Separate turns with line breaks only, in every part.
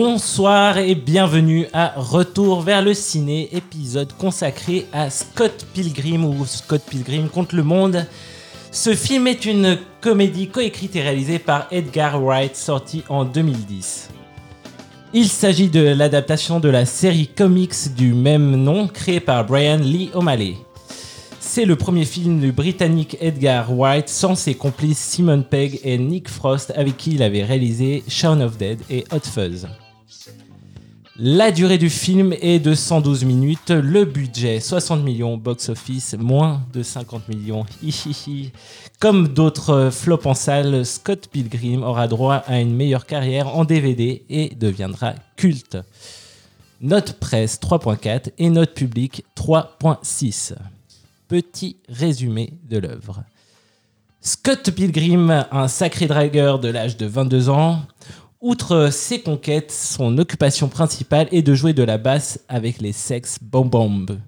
Bonsoir et bienvenue à Retour vers le ciné, épisode consacré à Scott Pilgrim ou Scott Pilgrim contre le monde. Ce film est une comédie coécrite et réalisée par Edgar Wright, sortie en 2010. Il s'agit de l'adaptation de la série comics du même nom, créée par Brian Lee O'Malley. C'est le premier film du britannique Edgar Wright sans ses complices Simon Pegg et Nick Frost avec qui il avait réalisé Shaun of Dead et Hot Fuzz. La durée du film est de 112 minutes, le budget 60 millions, box-office moins de 50 millions. Comme d'autres flops en salle, Scott Pilgrim aura droit à une meilleure carrière en DVD et deviendra culte. Note presse 3.4 et note publique 3.6. Petit résumé de l'œuvre. Scott Pilgrim, un sacré dragueur de l'âge de 22 ans, outre ses conquêtes, son occupation principale est de jouer de la basse avec les Sex Bomb Bomb,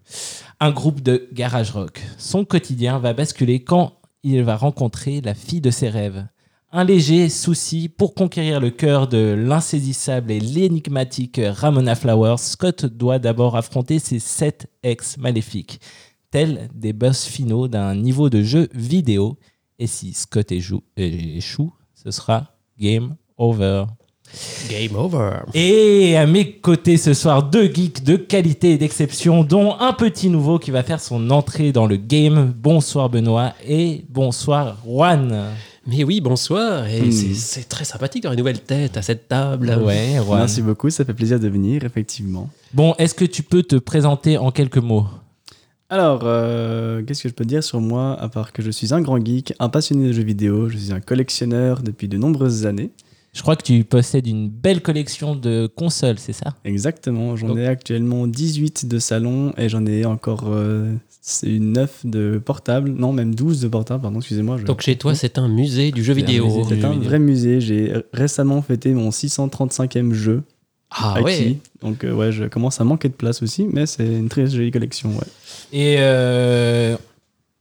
un groupe de garage rock. Son quotidien va basculer quand il va rencontrer la fille de ses rêves. Un léger souci pour conquérir le cœur de l'insaisissable et l'énigmatique Ramona Flowers, Scott doit d'abord affronter ses sept ex maléfiques, tels des boss finaux d'un niveau de jeu vidéo. Et si Scott échoue, ce sera game over.
Game over.
Et à mes côtés ce soir, deux geeks de qualité et d'exception, dont un petit nouveau qui va faire son entrée dans le game. Bonsoir Benoît et bonsoir Juan.
Mais oui, bonsoir. Et
Hmm.
c'est- c'est très sympathique d'avoir une nouvelle tête à cette table.
Ouais, Juan.
Merci beaucoup, ça fait plaisir de venir, effectivement.
Bon, est-ce que tu peux te présenter en quelques mots?
Alors, euh, qu'est-ce que je peux dire sur moi, à part que je suis un grand geek, un passionné de jeux vidéo, je suis un collectionneur depuis de nombreuses années.
Je crois que tu possèdes une belle collection de consoles, c'est ça?
Exactement, j'en ai actuellement 18 de salon et j'en ai encore euh, c'est 9 de portables, non même 12 de portables, pardon, excusez-moi. je-
Donc chez toi, c'est un musée du jeu vidéo.
c'est un vrai musée, j'ai récemment fêté mon 635e jeu
Ah
acquis.
ouais.
Donc euh, ouais, je commence à manquer de place aussi, mais c'est une très jolie collection, ouais.
Et euh,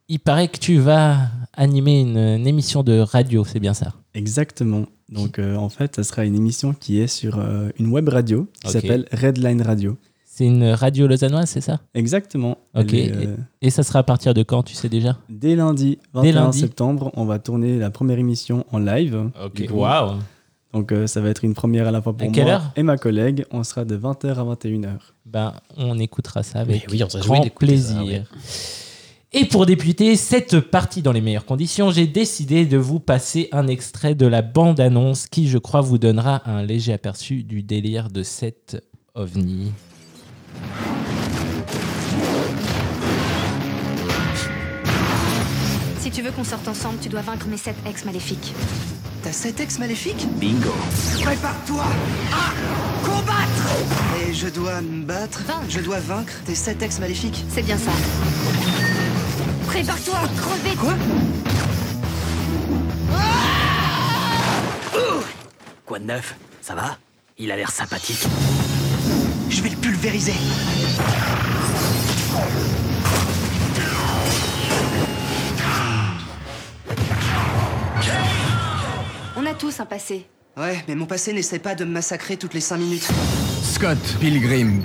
il paraît que tu vas animer une, une émission de radio, c'est bien ça?
Exactement. Donc euh, en fait, ça sera une émission qui est sur euh, une web radio qui
Ok.
s'appelle Redline Radio.
C'est une radio lausannoise, c'est ça?
Exactement.
Ok.
Est, euh,
Et ça sera à partir de quand, tu sais déjà?
Dès lundi,
Dès
21
lundi.
septembre, on va tourner la première émission en live. Coup,
waouh
Donc euh, ça va être une première à la fois pour moi et ma collègue. On sera de 20h à 21h.
Ben, on écoutera ça avec
oui, on
grand
ça,
plaisir. Et pour débuter cette partie dans les meilleures conditions, j'ai décidé de vous passer un extrait de la bande-annonce qui, je crois, vous donnera un léger aperçu du délire de cette ovni.
Si tu veux qu'on sorte ensemble, tu dois vaincre mes sept ex maléfiques.
T'as sept ex maléfiques?
Bingo
Prépare-toi à combattre Et je dois me battre
Vaincre.
Je dois vaincre tes sept ex maléfiques
C'est bien ça. Prépare-toi à crever
Quoi
Quoi de neuf Ça va Il a l'air sympathique.
Je vais le pulvériser
On a tous un passé.
Ouais, mais mon passé n'essaie pas de me massacrer toutes les cinq minutes.
Scott Pilgrim.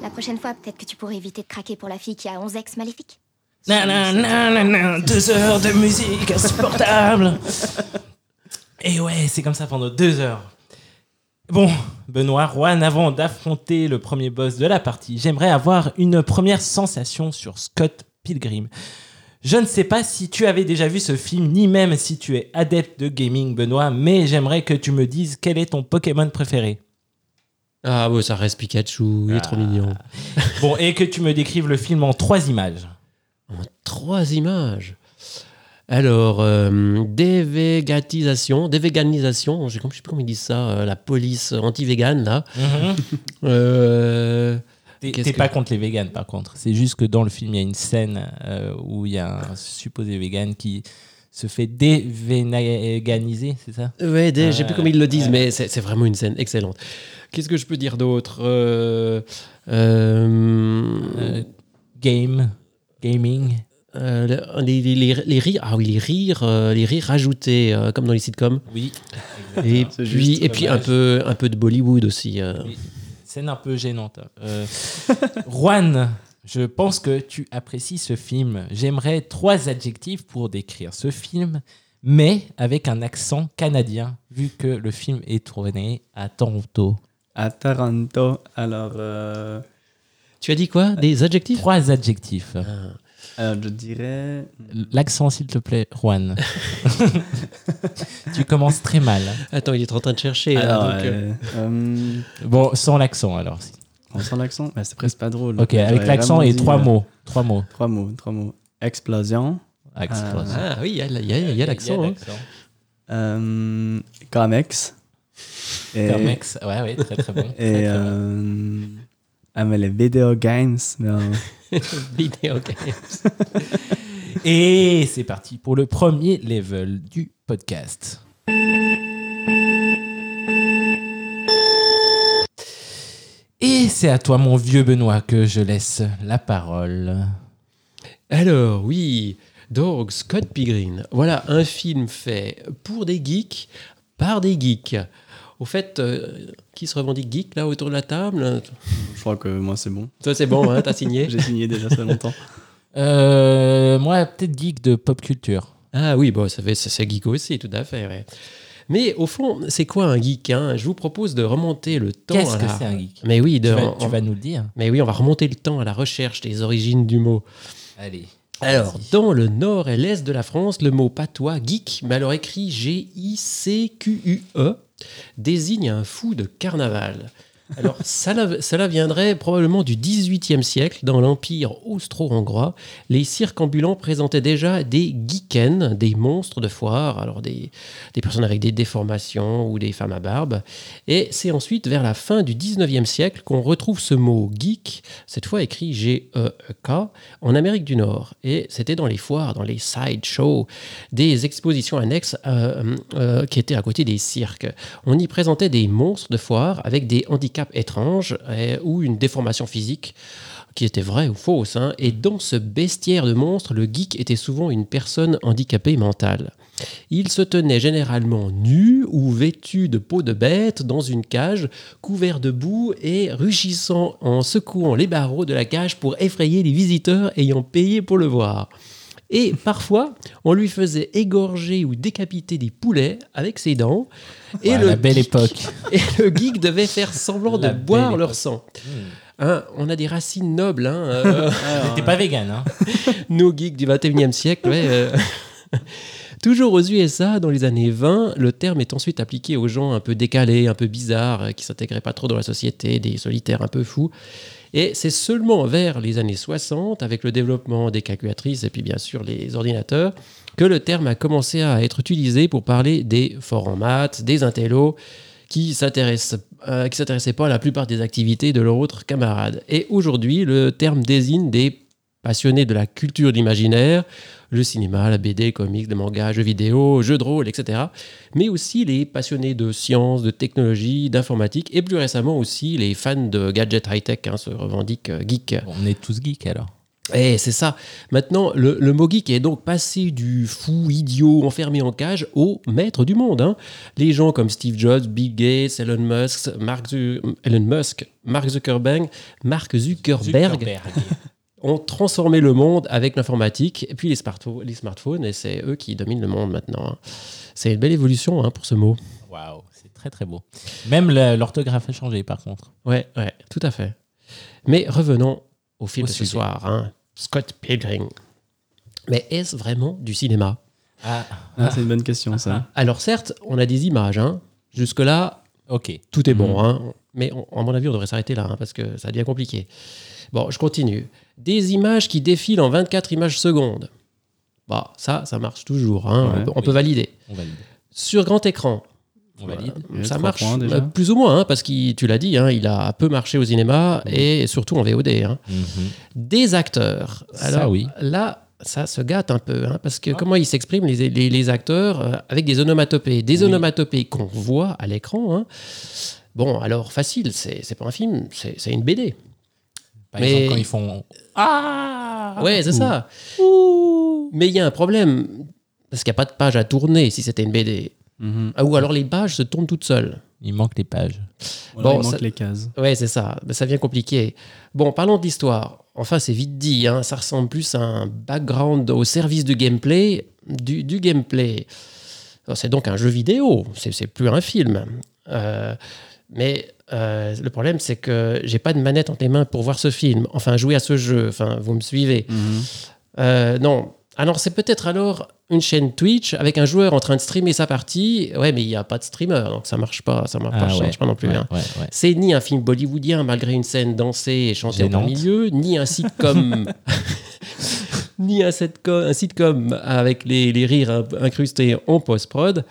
La prochaine fois, peut-être que tu pourrais éviter de craquer pour la fille qui a 11 ex maléfiques.
Nan, nan, nan, nan, nan, deux heures de musique insupportable. Et ouais, c'est comme ça pendant deux heures. Bon, Benoît, Juan, avant d'affronter le premier boss de la partie, j'aimerais avoir une première sensation sur Scott Pilgrim. Je ne sais pas si tu avais déjà vu ce film, ni même si tu es adepte de gaming, Benoît, mais j'aimerais que tu me dises quel est ton Pokémon préféré.
Ah ouais, ça reste Pikachu, il est trop mignon.
Bon, et que tu me décrives le film en trois images.
En trois images. Alors, euh, dévégatisation, dévéganisation, je ne sais plus comment ils disent ça, euh, la police anti-végane, là.
Mhm.
Euh,
T'es
que-
pas contre les véganes par contre. C'est juste que dans le film, il y a une scène euh, où il y a un supposé vegan qui se fait dévéganiser, c'est ça?
Ouais, des- je sais plus comment ils le disent, mais c'est c'est vraiment une scène excellente. Qu'est-ce que je peux dire d'autre? Euh, euh,
Euh, Game, gaming.
euh, le- les, les, les- les rires, ah oui, les rires, euh, les rires rajoutés, euh, comme dans les sitcoms.
Oui.
Et
C'est
puis,
juste
et puis un peu, un peu de Bollywood aussi. euh.
Oui. Scène un peu gênante. Euh, Juan, je pense que tu apprécies ce film. J'aimerais trois adjectifs pour décrire ce film, mais avec un accent canadien, vu que le film est tourné à Toronto.
À Taranto, alors, euh,
Tu as dit quoi? Des adjectifs?
Trois adjectifs.
Ah.
alors, je dirais.
L'accent, s'il te plaît, Juan. tu commences très mal.
Attends, il est en train de chercher. hein,
Alors,
donc, euh,
euh, euh,
Bon, sans l'accent alors.
on sent l'accent? Bah, C'est presque pas drôle.
Ok, avec l'accent et
dit,
trois
euh,
mots. Trois mots.
Trois mots, trois mots. Explosion,
Explosion.
Ah oui, il y a, l'accent. hein.
euh, Comex. Et,
Comex, ouais, ouais, très très bon. Très,
et
très bon.
Ah, mais les video games. non.
Vidéo games.
Et c'est parti pour le premier level du podcast. Et c'est à toi, mon vieux Benoît, que je laisse la parole.
Alors, oui, donc Scott Pilgrim. Voilà un film fait pour des geeks, par des geeks. Au fait, euh, qui se revendique geek là autour de la table?
Je crois que moi, c'est bon.
Toi, c'est bon, hein, t'as signé?
J'ai signé déjà ça longtemps.
Euh, moi, peut-être geek de pop culture.
Ah oui, bon, ça fait, c'est c'est geek aussi, tout à fait. ouais. Mais au fond, c'est quoi un geek hein? Je vous propose de remonter le temps.
Qu'est-ce
à
que
la-
c'est un geek?
Mais oui, de,
tu, vas,
on-
tu vas nous le dire.
mais oui, on va remonter le temps à la recherche des origines du mot.
Allez.
Alors,
Vas-y.
dans le nord et l'est de la France, le mot patois geek, mais alors écrit G-I-C-Q-U-E, E, désigne un fou de carnaval. Alors, cela viendrait probablement du XVIIIe siècle. Dans l'Empire austro-hongrois, les cirques ambulants présentaient déjà des geeken, des monstres de foire, alors des, des personnes avec des déformations ou des femmes à barbe. Et c'est ensuite vers la fin du XIXe siècle qu'on retrouve ce mot geek, cette fois écrit G-E-E-K, en Amérique du Nord. Et c'était dans les foires, dans les sideshows, des expositions annexes euh, euh, qui étaient à côté des cirques. On y présentait des monstres de foire avec des handicaps étranges euh, ou une déformation physique qui était vraie ou fausse. hein. Et dans ce bestiaire de monstres, le geek était souvent une personne handicapée mentale. Il se tenait généralement nu ou vêtu de peau de bête dans une cage, couvert de boue et rugissant en secouant les barreaux de la cage pour effrayer les visiteurs ayant payé pour le voir. Et parfois, on lui faisait égorger ou décapiter des poulets avec ses dents. Et,
Ouais,
le,
la belle
geek,
époque.
et le geek devait faire semblant de
La
boire leur sang.
Hmm.
Hein, on a des racines nobles, hein, euh,
T'es pas vegan, hein
nos geeks du 21e siècle. ouais, euh. Toujours aux USA, dans les années 20, le terme est ensuite appliqué aux gens un peu décalés, un peu bizarres, euh, qui s'intégraient pas trop dans la société, des solitaires un peu fous. Et c'est seulement vers les années 60, avec le développement des calculatrices et puis bien sûr les ordinateurs, que le terme a commencé à être utilisé pour parler des forts en maths, des intellos, qui s'intéressent euh, qui s'intéressaient pas à la plupart des activités de leurs autres camarades. Et aujourd'hui, le terme désigne des passionnés de la culture d'imaginaire, le cinéma, la BD, les comics, le manga, jeux vidéo, jeux de rôle, etc. Mais aussi les passionnés de sciences, de technologie, d'informatique, et plus récemment aussi les fans de gadgets high-tech, hein, se revendiquent euh, geeks.
Bon, On est tous geeks alors.
Et c'est ça. Maintenant, le, le mot geek est donc passé du fou, idiot, enfermé en cage au maître du monde. hein. Les gens comme Steve Jobs, Bill Gates, Elon Musk, Mark, Zu- Elon Musk, Mark Zuckerberg, Mark Zuckerberg,
Zuckerberg.
ont transformé le monde avec l'informatique et puis les, smartphones, les smartphones, et c'est eux qui dominent le monde maintenant. hein. C'est une belle évolution hein, pour ce mot.
Waouh, c'est très très beau. Même l'orthographe a changé par contre.
Ouais, ouais, tout à fait. Mais revenons au film
Au
de ce soir, hein, Scott Pilgrim. Mais est-ce vraiment du cinéma?
Ah,
Ah, c'est une bonne question, ça.
Alors certes, on a des images. hein. Jusque-là,
ok.
tout est bon.
Mhm.
hein. Mais on- à mon avis, on devrait s'arrêter là, hein, parce que ça devient compliqué. Bon, je continue. Des images qui défilent en 24 images secondes. Bah, ça, ça marche toujours. hein.
Ouais.
on peut, on peut valider.
On valide.
Sur grand écran,
On valide.
Ça marche
déjà.
euh, plus ou moins, hein, parce que tu l'as dit, hein, il a peu marché au cinéma et surtout en VOD. hein.
Mhm.
Des acteurs.
Ça, oui.
là, ça se gâte un peu, hein, parce que comment ils s'expriment, les, les- les acteurs, euh, avec des onomatopées. Des
Oui.
onomatopées qu'on voit à l'écran. hein. Bon, alors facile, c'est pas un film, c'est une BD.
Par
Mais-
exemple, quand ils font Ah
Ouais, c'est ça.
Ouh.
Mais il y a un problème, parce qu'il n'y a pas de page à tourner si c'était une BD.
Mhm.
Ah, Ou alors les pages se tournent toutes seules.
Il manque les pages.
Voilà,
Bon,
il manque
ça-
les cases.
Ouais, c'est ça. Mais ça devient compliqué. Bon, parlons de l'histoire. Enfin, c'est vite dit. hein. Ça ressemble plus à un background au service du gameplay. Du, du gameplay. Alors, C'est donc un jeu vidéo. C'est c'est plus un film. Euh, mais euh, le problème, c'est que j'ai pas de manette entre les mains pour voir ce film. Enfin, jouer à ce jeu. Enfin, vous me suivez.
Mhm.
Euh, non. Alors, c'est peut-être alors une chaîne Twitch avec un joueur en train de streamer sa partie. Ouais, mais il n'y a pas de streamer, donc ça marche pas. Ça marche, pas, ça marche pas non plus.
ouais,
hein.
ouais.
C'est ni un film bollywoodien malgré une scène dansée et chantée plein milieu, ni un sitcom, ni un sitcom, un sitcom avec les, les rires in- incrustés en post-prod.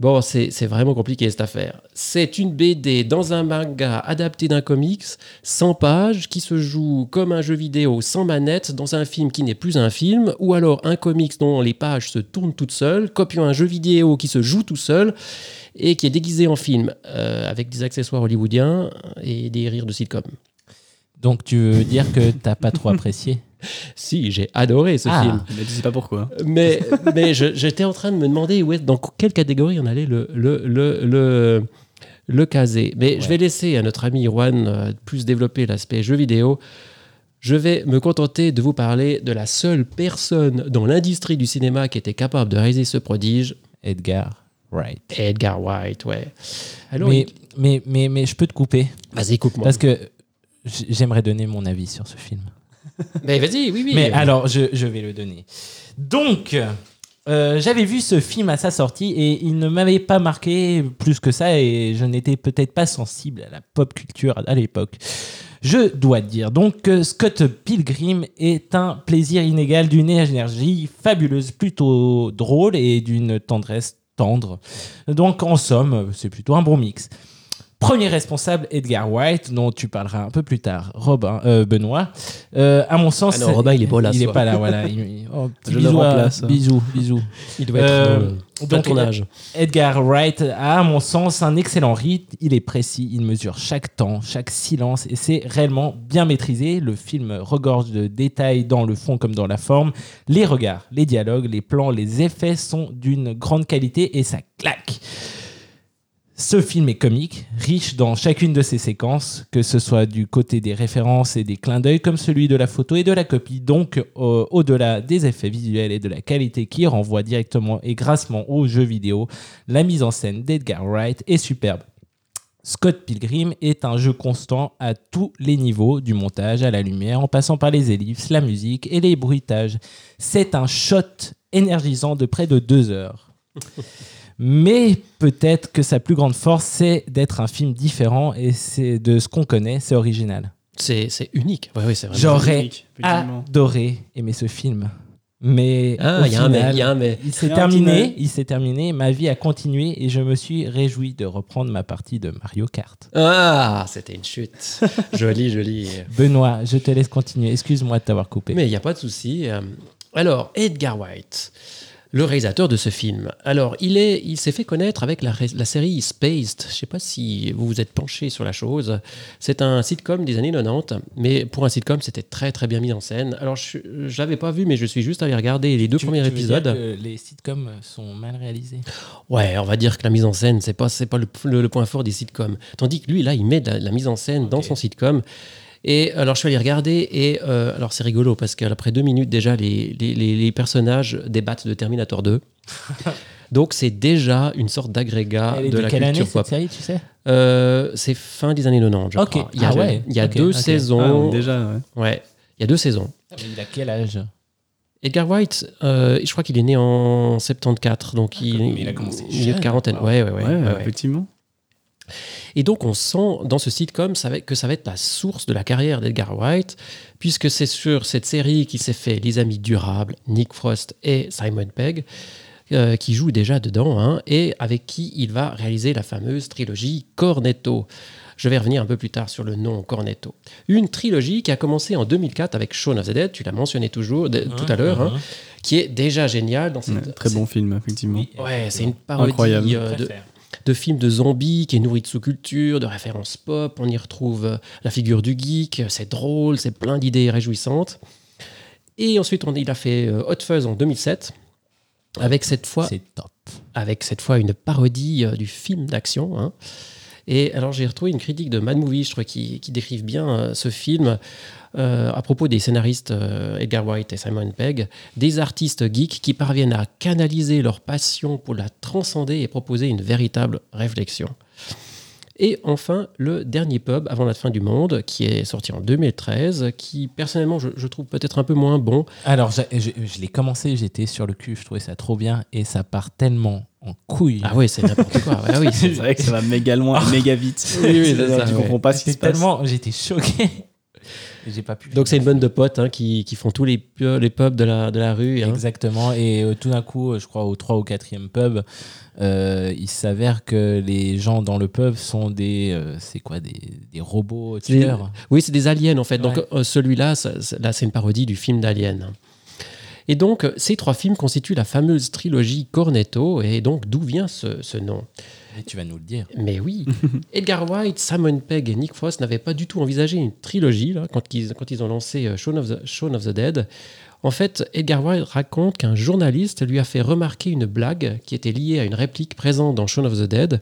Bon, c'est vraiment compliqué cette affaire. C'est une BD dans un manga adapté d'un comics, 100 pages, qui se joue comme un jeu vidéo sans manette dans un film qui n'est plus un film, ou alors un comics dont les pages se tournent toutes seules, copiant un jeu vidéo qui se joue tout seul et qui est déguisé en film, euh, avec des accessoires hollywoodiens et des rires de sitcom.
Donc tu veux dire que t'as pas trop apprécié?
Si, j'ai adoré ce
Ah.
film.
Mais tu sais pas pourquoi.
Mais, mais je- j'étais en train de me demander où est, dans quelle catégorie on allait le, le, le, le, le caser. Mais je vais laisser à notre ami Juan euh, plus développer l'aspect jeu vidéo. Je vais me contenter de vous parler de la seule personne dans l'industrie du cinéma qui était capable de réaliser ce prodige,
Edgar Wright.
Edgar White, ouais. Alors,
mais,
il-
mais, mais, mais je peux te couper
vas-y, coupe-moi.
parce que j'aimerais donner mon avis sur ce film.
Mais vas-y, oui, oui.
Mais alors, je, je vais le donner. Donc, euh, j'avais vu ce film à sa sortie et il ne m'avait pas marqué plus que ça et je n'étais peut-être pas sensible à la pop culture à l'époque. Je dois dire donc que Scott Pilgrim est un plaisir inégal d'une énergie fabuleuse, plutôt drôle et d'une tendresse tendre. Donc en somme, c'est plutôt un bon mix. Premier responsable, Edgar White, dont tu parleras un peu plus tard, Robin, euh, Benoît. Euh, à mon sens,
Ah non, Robin, il est pas là,
Il
ce
est
soir.
pas là, voilà. Il- il- oh,
Je le
bisou à-
remplace.
Bisous, bisous.
il doit être
Euh,
dans le- dans
donc,
ton âge.
Edgar Wright a, à mon sens, un excellent rythme. Il est précis, il mesure chaque temps, chaque silence, et c'est réellement bien maîtrisé. Le film regorge de détails dans le fond comme dans la forme. Les regards, les dialogues, les plans, les effets sont d'une grande qualité et ça claque. Ce film est comique, riche dans chacune de ses séquences, que ce soit du côté des références et des clins d'œil, comme celui de la photo et de la copie. Donc, au-delà des effets visuels et de la qualité qui renvoie directement et grassement aux jeux vidéo, la mise en scène d'Edgar Wright est superbe. Scott Pilgrim est un jeu constant à tous les niveaux, du montage à la lumière, en passant par les ellipses, la musique et les bruitages. C'est un shot énergisant de près de deux heures. Mais peut-être que sa plus grande force, c'est d'être un film différent et c'est de ce qu'on connaît, c'est original.
C'est c'est unique. Ouais, ouais, c'est vraiment
J'aurais adoré aimer ce film. Mais
Ah,
au
il y a un mais.
final,
il y a un mais.
il s'est terminé, il s'est terminé, ma vie a continué et je me suis réjoui de reprendre ma partie de Mario Kart.
Ah, c'était une chute. joli, joli.
Benoît, je te laisse continuer. Excuse-moi de t'avoir coupé.
Mais il n'y a pas de souci. Euh, Alors, Edgar White, le réalisateur de ce film. Alors, il est, il s'est fait connaître avec la, série Spaced. Je ne sais pas si vous vous êtes penché sur la chose. C'est un sitcom des années 90, mais pour un sitcom, c'était très très bien mis en scène. Alors, je ne l'avais pas vu, mais je suis juste allé regarder les deux
Tu-
premiers
tu veux dire
épisodes.
que les sitcoms sont mal réalisés?
Ouais, on va dire que la mise en scène, c'est pas, c'est pas le, le- le point fort des sitcoms. Tandis que lui, là, il met de la, la mise en scène dans son sitcom. Et alors, je suis allé regarder, et euh, alors c'est rigolo parce qu'après deux minutes, déjà, les, les, personnages débattent de Terminator 2. Donc, c'est déjà une sorte d'agrégat de,
de
la
quelle année
culture
cette
pop.
série, tu sais?
Euh, c'est fin des années 90, je
Ok.
crois. Il y a,
Ah ouais.
il y a deux.
Ah,
saisons.
déjà, ouais.
Ouais, il y a deux saisons.
Il a quel âge?
Edgar White, euh, je crois qu'il est né en 74, donc il,
mais il a commencé
il est de quarantaine.
Wow.
Ouais, ouais, ouais.
Ouais,
ouais, ouais.
effectivement.
Et donc, on sent dans ce sitcom ça va- que ça va être la source de la carrière d'Edgar White, puisque c'est sur cette série qui s'est fait Les Amis Durables, Nick Frost et Simon Pegg, euh, qui jouent déjà dedans, hein, et avec qui il va réaliser la fameuse trilogie Cornetto. Je vais revenir un peu plus tard sur le nom Cornetto. Une trilogie qui a commencé en 2004 avec Shaun of the Dead, tu l'as mentionné toujours, de- tout à l'heure, hein, qui est déjà génial dans cette.
Ouais, très bon film, effectivement.
Oui.
Ouais, c'est une parodie
Incroyable.
euh, de, de film de zombies qui est nourri de sous-culture, de références pop. On y retrouve euh, la figure du geek. C'est drôle, c'est plein d'idées réjouissantes. Et ensuite, on, il a fait euh, Hot Fuzz en 2007, avec cette fois
top.
avec cette fois une parodie euh, du film d'action. hein. Et alors j'ai retrouvé une critique de Mad Movie, je trouve, qui, qui décrivent bien euh, ce film euh, à propos des scénaristes euh, Edgar Wright et Simon Pegg, des artistes geeks qui parviennent à canaliser leur passion pour la transcender et proposer une véritable réflexion. Et enfin, le dernier pub avant la fin du monde, qui est sorti en 2013, qui personnellement je, je trouve peut-être un peu moins bon.
Alors, je, je- je l'ai commencé, j'étais sur le cul, je trouvais ça trop bien et ça part tellement en couille.
Ah oui, c'est n'importe quoi. Ouais, oui,
C'est vrai que ça va méga loin, méga vite.
Oui, oui, c'est ça,
tu
ouais.
comprends pas ce qui se passe.
tellement, j'étais choqué. Et J'ai pas pu.
Donc c'est une bande de potes hein, qui, qui font tous les, les pubs de la, de la rue. hein.
Exactement. Et euh, tout d'un coup, euh, je crois au 3 ou 4e pub, euh, il s'avère que les gens dans le pub sont des. euh, c'est quoi Des, des robots tueurs.
Oui, c'est des aliens en fait. Donc
Ouais.
celui-là, là c'est une parodie du film d'Alien. Et donc ces trois films constituent la fameuse trilogie Cornetto. Et donc d'où vient ce, ce nom?
Et tu vas nous le dire.
Mais oui, Edgar Wright, Simon Pegg et Nick Frost n'avaient pas du tout envisagé une trilogie là, quand, ils, quand ils ont lancé euh, Shaun of, the, Shaun of the Dead. En fait, Edgar Wright raconte qu'un journaliste lui a fait remarquer une blague qui était liée à une réplique présente dans Shaun of the Dead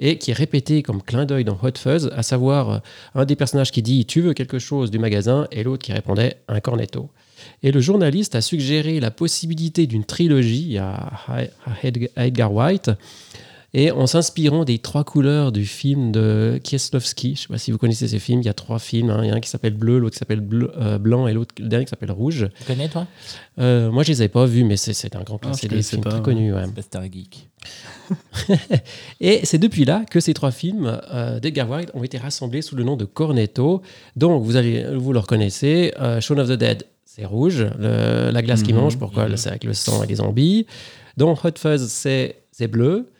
et qui est répétée comme clin d'œil dans Hot Fuzz, à savoir euh, un des personnages qui dit Tu veux quelque chose du magasin et l'autre qui répondait Un cornetto. Et le journaliste a suggéré la possibilité d'une trilogie à, à Ed- à Edgar Wright et en s'inspirant des trois couleurs du film de Kieslowski, je ne sais pas si vous connaissez ces films, il y a trois films, hein. il y a un qui s'appelle bleu, l'autre qui s'appelle euh, blanc et l'autre le dernier qui s'appelle rouge.
Tu connais, toi?
Euh, moi je les avais pas vus, mais c'est c'est un grand
Ah,
classique, c'est des films
pas,
très connus. ouais.
Un geek.
Et c'est depuis là que ces trois films euh, d'Edgar Wright ont été rassemblés sous le nom de Cornetto. Donc vous, allez, vous le reconnaissez, euh, Shaun of the Dead, c'est rouge, le- la glace qui
Mhm.
mange, pourquoi
Mhm.
C'est avec le sang et les zombies. Donc Hot Fuzz, c'est c'est bleu.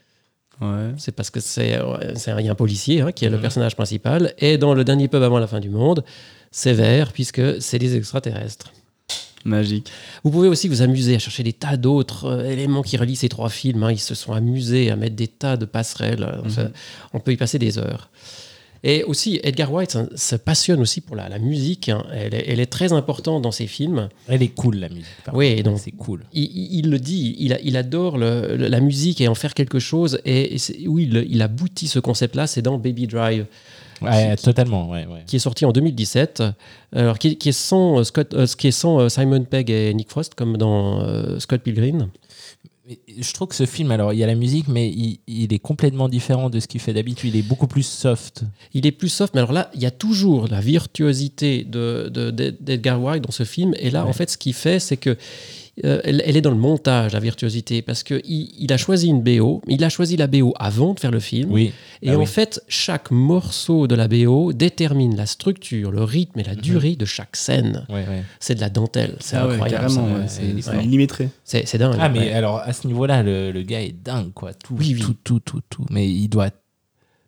Ouais.
C'est parce que c'est un, policier hein, qui est le
Mhm.
personnage principal. Et dans le dernier pub avant la fin du monde, c'est vert puisque c'est des extraterrestres.
Magique.
Vous pouvez aussi vous amuser à chercher des tas d'autres euh, éléments qui relient ces trois films. hein. Ils se sont amusés à mettre des tas de passerelles.
Mhm.
ça- on peut y passer des heures. Et aussi, Edgar Wright hein, se passionne aussi pour la, la musique. hein. Elle, est, elle est très importante dans ses films.
Elle est cool, la musique. par
Oui,
contre.
donc-
c'est cool.
Il, il- il le dit, il, a- il adore le- le- la musique et en faire quelque chose. Et, et c'est- où il, il aboutit ce concept-là, c'est dans Baby Drive.
Ouais, totalement. Ouais, ouais.
qui est sorti en 2017, alors qui, qui est sans, euh, Scott, euh, qui est sans euh, Simon Pegg et Nick Frost, comme dans euh, Scott Pilgrim.
Je trouve que ce film, alors il y a la musique, mais il, il est complètement différent de ce qu'il fait d'habitude. Il est beaucoup plus soft.
Il est plus soft, mais alors là, il y a toujours la virtuosité de, de- de- d'Edgar Wright dans ce film. Et là,
Ouais.
en fait, ce qu'il fait, c'est que euh, elle, elle est dans le montage, la virtuosité, parce qu'il il a choisi une BO, il a choisi la BO avant de faire le film.
Oui.
Et
Ah
en
oui.
fait, chaque morceau de la BO détermine la structure, le rythme et la durée de chaque scène.
Ouais, ouais.
C'est de la dentelle, c'est
Ah
incroyable.
ouais, c'est millimétré.
C'est, c'est dingue.
Ah, mais
ouais.
alors à ce niveau-là, le, le gars est dingue, quoi. Tout,
Oui, oui.
tout, tout, tout, tout. Mais il doit.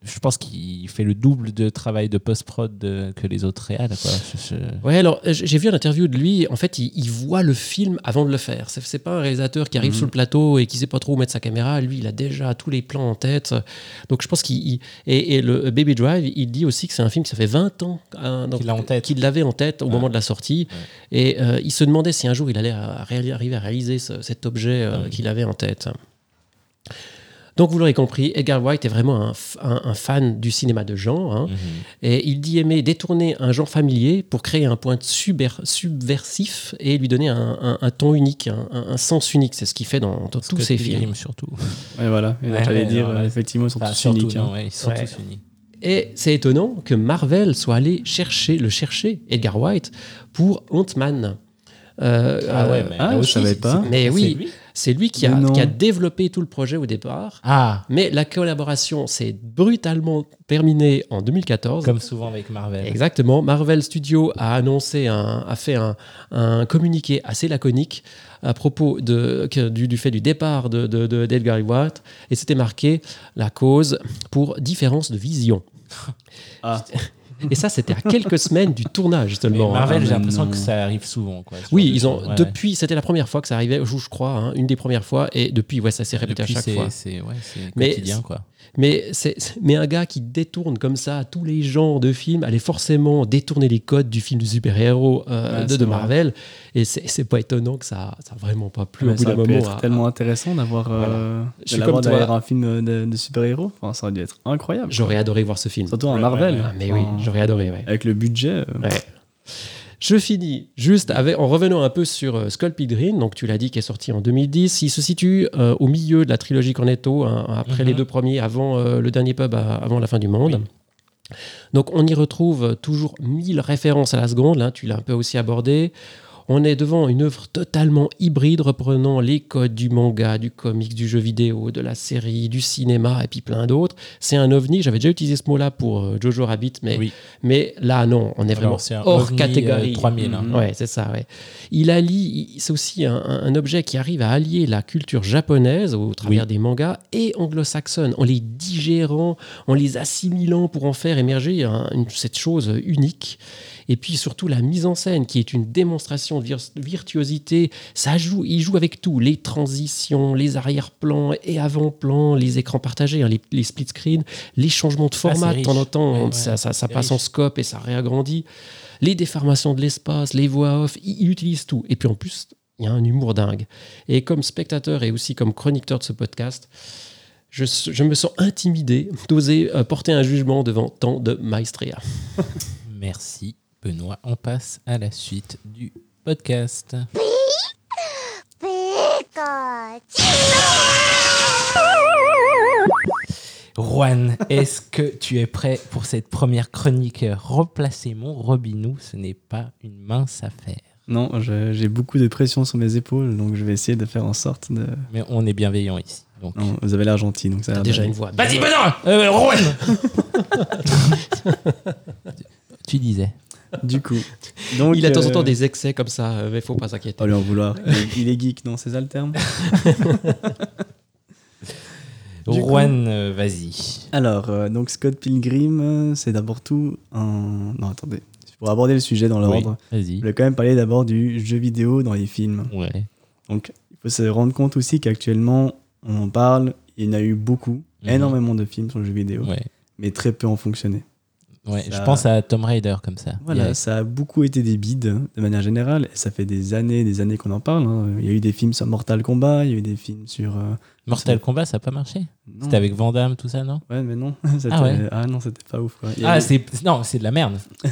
Je pense qu'il fait le double de travail de post-prod que les autres réals, quoi. Je- je-
Ouais, alors euh, j'ai vu une interview de lui. En fait, il, il voit le film avant de le faire. C'est, pas un réalisateur qui arrive
Mhm.
sur le plateau et qui sait pas trop où mettre sa caméra. Lui, il a déjà tous les plans en tête. Donc je pense qu'il. il- et, et le Baby Drive, il dit aussi que c'est un film qui ça fait 20 ans hein,
Qu'il
l'avait en tête au
Ouais.
moment de la sortie. Et euh, il se demandait si un jour il allait à- à réali- arriver à réaliser ce- cet objet euh, qu'il avait en tête. Donc vous l'aurez compris, Edgar Wright est vraiment un, f- un- un fan du cinéma de genre. hein.
Mhm.
Et il dit aimer détourner un genre familier pour créer un point subver- subversif et lui donner un, un- un ton unique, un, un- un sens unique. C'est ce qu'il fait dans, dans tous
Scott
ses
Pilgrim,
films.
surtout.
Ouais, voilà. Et
Ouais,
J'allais
ouais,
dire,
non,
euh,
ouais.
effectivement, ils sont
Enfin,
tous
surtout,
uniques. hein.
non, ouais, ils sont
Ouais.
tous uniques.
Et c'est étonnant que Marvel soit allé chercher, le chercher, Edgar White, pour Ant-Man. Euh,
Ah ouais,
euh,
mais
ah,
là
je savais pas.
c'est-
Mais oui. C'est lui qui a, qui développé tout le projet au départ.
Ah,
Mais la collaboration s'est brutalement terminée en 2014.
comme souvent avec Marvel.
Exactement. Marvel Studios a annoncé, un, a fait un, un communiqué assez laconique à propos de, du, du fait du départ de, de, de- d'Edgar Wright et c'était marqué la cause pour différence de vision.
Ah.
Et ça, c'était à quelques semaines du tournage,
Mais
justement.
Marvel,
Ah,
j'ai
mais
l'impression que ça arrive souvent. Quoi,
Oui, ils ont.
Ouais,
depuis, c'était la première fois que ça arrivait, je, je crois, hein, une des premières fois, et depuis, ouais, ça s'est répété
Depuis,
à chaque fois.
C'est ouais,
Mais
quotidien, quoi.
Mais, c'est, mais un gars qui détourne comme ça tous les genres de films, allait forcément détourner les codes du film de super-héros euh,
Ouais,
de. Marvel. Et c'est, c'est pas étonnant que ça ça a vraiment pas plu
Ouais,
au bout d'un moment.
être
à-
tellement intéressant d'avoir euh,
Je
de
suis
l'avoir
comme toi.
derrière un film de, de super-héros. Enfin, ça aurait dû être incroyable.
J'aurais adoré voir ce film.
Surtout un
Ouais,
Marvel.
Ah, mais
Enfin,
oui, j'aurais adoré.
Avec le budget. euh,
Ouais. Je finis juste avec, en revenant un peu sur euh, Pilgrim, donc tu l'as dit, qui est sorti en 2010. Il se situe euh, au milieu de la trilogie Cornetto, hein, après
Mhm.
les deux premiers, avant euh, le dernier pub, à- avant la fin du monde. Donc on y retrouve toujours mille références à la seconde, là, tu l'as un peu aussi abordé. On est devant une œuvre totalement hybride, reprenant les codes du manga, du comics, du jeu vidéo, de la série, du cinéma et puis plein d'autres. C'est un ovni. J'avais déjà utilisé ce mot-là pour euh, Jojo Rabbit, mais,
Oui.
mais là, non, on est vraiment
Alors, c'est un
hors
ovni,
catégorie.
euh, 3000. hein.
Mhm.
Ouais, c'est ça, ouais. Il allie, c'est aussi un, un- un objet qui arrive à allier la culture japonaise au travers
Oui.
des mangas et anglo-saxonne, en les digérant, en les assimilant pour en faire émerger un- une- cette chose unique. Et puis surtout la mise en scène qui est une démonstration de vir- virtuosité. Ça joue, il joue avec tout, les transitions, les arrière-plans et avant-plans, les écrans partagés, hein, les, les split screens, les changements de format.
Ah, c'est
de temps en temps,
Ouais, ouais,
ça, passe en scope et ça réagrandit les déformations de l'espace, les voix off, il, il utilise tout. Et puis en plus, il y a un humour dingue. Et comme spectateur et aussi comme chroniqueur de ce podcast, je, je me sens intimidé d'oser euh, porter un jugement devant tant de maestria.
Merci, Benoît. On passe à la suite du podcast. Juan, est-ce que tu es prêt pour cette première chronique? Replacez mon Robinou, ce n'est pas une mince affaire.
Non, j'ai beaucoup de pression sur mes épaules, donc je vais essayer de faire en sorte de.
Mais on est bienveillant ici. Donc...
Non, vous avez l'air gentil, donc ça a
déjà une voix.
Vas-y, Benoît euh, Juan Tu disais.
Du coup. Donc,
Il a de temps en temps des excès comme ça, euh, mais faut pas s'inquiéter.
Pas lui en vouloir. Il est, il est geek, non, c'est ça le terme Du coup-
Juan, euh, vas-y.
Alors, euh, donc Scott Pilgrim, euh, c'est d'abord tout un. Non, attendez. Pour aborder le sujet dans l'ordre,
Oui,
je voulais quand même parler d'abord du jeu vidéo dans les films.
Ouais.
Donc, il faut se rendre compte aussi qu'actuellement, on en parle, il y en a eu beaucoup,
Mhm.
énormément de films sur le jeu vidéo,
Ouais.
mais très peu ont fonctionné.
Ouais,
Ça-
je pense à Tom Raider comme ça.
Voilà, ça a beaucoup été des bides de manière générale, et ça fait des années des années qu'on en parle. hein. Il y a eu des films sur Mortal Kombat, il y a eu des films sur. euh,
Mortal Kombat, ça n'a pas marché. C'était avec Van Damme, tout ça, non
Ouais, mais non.
Ah ouais
ah non, c'était pas ouf. Quoi.
Ah,
avait-
c'est non, c'est de la merde.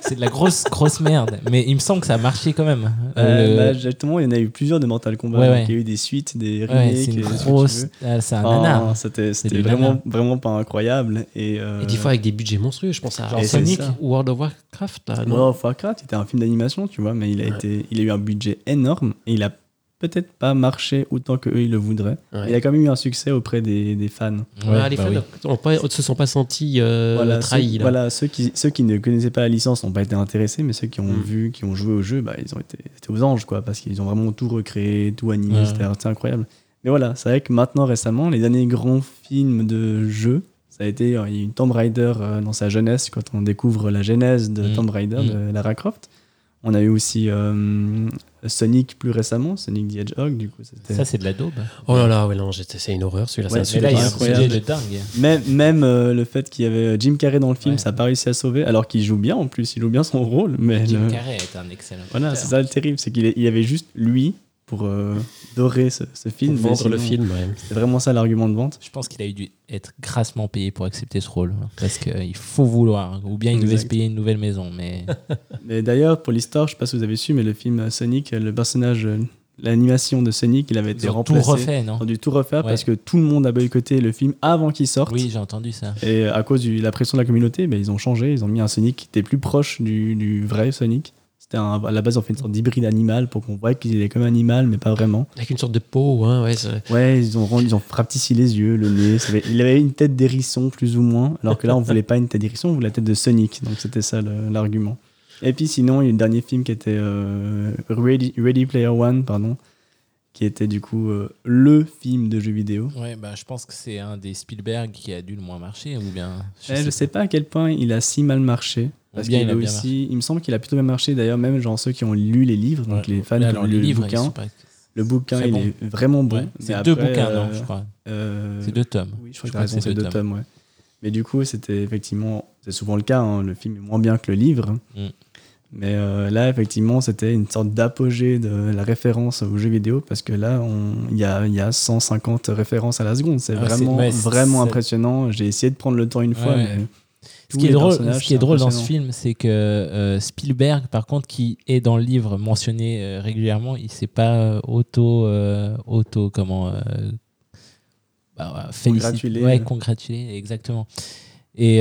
c'est de la grosse grosse merde. Mais il me semble que ça a marché quand même.
Euh,
Euh,
bah, justement, il y en a eu plusieurs de Mortal Kombat.
Ouais, ouais.
Il y a eu des suites, des
ouais,
remakes.
c'est une grosse. ah, c'est un
Ah,
nanar.
C'était vraiment,
nanar.
vraiment pas incroyable. Et, euh,
Et des fois avec des budgets monstrueux, je pense à
Genre Sonic.
ou World of Warcraft. Là, non
World of Warcraft, c'était un film d'animation, tu vois, mais il a,
Ouais.
été, il a eu un budget énorme et il a peut-être pas marché autant que eux ils le voudraient.
Ouais.
Il a quand même eu un succès auprès des, des fans.
Ouais,
les
bah
fans
oui.
pas- se sont pas sentis euh,
voilà,
trahis.
ceux,
là.
voilà ceux, qui, ceux qui ne connaissaient pas la licence n'ont pas été intéressés, mais ceux qui ont
Mm.
vu, qui ont joué au jeu, bah, ils ont été, c'était aux anges, quoi, parce qu'ils ont vraiment tout recréé, tout animé,
Ouais.
c'était incroyable. Mais voilà, c'est vrai que maintenant, récemment, les derniers grands films de jeux, ça a été, euh, il y a eu Tomb Raider euh, dans sa jeunesse, quand on découvre la genèse de
Mm.
Tomb Raider,
Mm.
de Lara Croft. On a eu aussi euh, Sonic plus récemment, Sonic the Hedgehog, du coup.
Ça, c'est de la daube.
Oh là là, ouais, non, c'est une horreur celui-là.
Ouais,
c'est
incroyable.
de dingue.
Même, même euh, le fait qu'il y avait Jim Carrey dans le film,
Ouais.
ça n'a pas réussi à sauver, alors qu'il joue bien en plus, il joue bien son rôle. Mais
Jim
le-
Carrey est un excellent.
Voilà, c'est ça le terrible, c'est qu'il y avait juste lui pour euh, dorer ce, ce film.
Pour vendre le film, ouais.
C'est vraiment ça l'argument de vente.
Je pense qu'il a dû être grassement payé pour accepter ce rôle. hein, Parce qu'il faut vouloir. Ou bien il devait se payer une nouvelle maison. Mais
Mais d'ailleurs, pour l'histoire, je sais pas si vous avez su, mais le film Sonic, le personnage, euh, l'animation de Sonic, il avait été
ils ont tout
remplacé.
refait, non
Ils ont dû tout refaire
Ouais.
parce que tout le monde a boycotté le film avant qu'il sorte.
Oui, j'ai entendu ça.
Et à cause de la pression de la communauté, ben, ils ont changé, ils ont mis un Sonic qui était plus proche du, du vrai Sonic. C'était un- à la base, on fait une sorte d'hybride animal pour qu'on voit qu'il est comme animal, mais pas vraiment.
Avec une sorte de peau, hein, ouais.
Ouais, ils ont, rendu- ils ont les yeux, le nez. ça avait- il avait une tête d'hérisson, plus ou moins. Alors que là, on voulait pas une tête d'hérisson, on voulait la tête de Sonic. Donc c'était ça le- l'argument. Et puis sinon, il y a eu le dernier film qui était euh, Ready, Ready Player One, pardon, qui était du coup euh, le film de jeu vidéo.
Ouais, bah, je pense que c'est un des Spielberg qui a dû le moins marcher, ou bien.
Je, sais, sais pas à quel point il a si mal marché. Parce
bien,
qu'il
il
a aussi, il me semble qu'il a plutôt bien marché d'ailleurs, même genre ceux qui ont lu les livres, donc
Ouais.
les fans qui ont lu
les
le bouquin.
pas-
Le bouquin,
Très
il est vraiment bon.
Ouais, C'est deux
après,
bouquins,
euh,
non, je crois.
euh,
C'est deux tomes.
Oui, je
Je
crois que
c'est deux
deux
tomes.
ouais. Mais du coup, c'était effectivement, c'est souvent le cas, hein, le film est moins bien que le livre.
Mm.
Mais euh, là, effectivement, c'était une sorte d'apogée de la référence aux jeux vidéo parce que là, il y a, il y a 150 références à la seconde. C'est
Ah,
vraiment,
ouais,
vraiment impressionnant. J'ai essayé de prendre le temps une fois,
ouais.
mais.
Ce qui, est drôle,
personnages,
ce qui est
c'est
drôle dans ce film, c'est que euh, Spielberg, par contre, qui est dans le livre mentionné euh, régulièrement, il s'est pas euh, auto, euh, auto, comment, bah, féliciter-. Ouais, congratulé, exactement. Et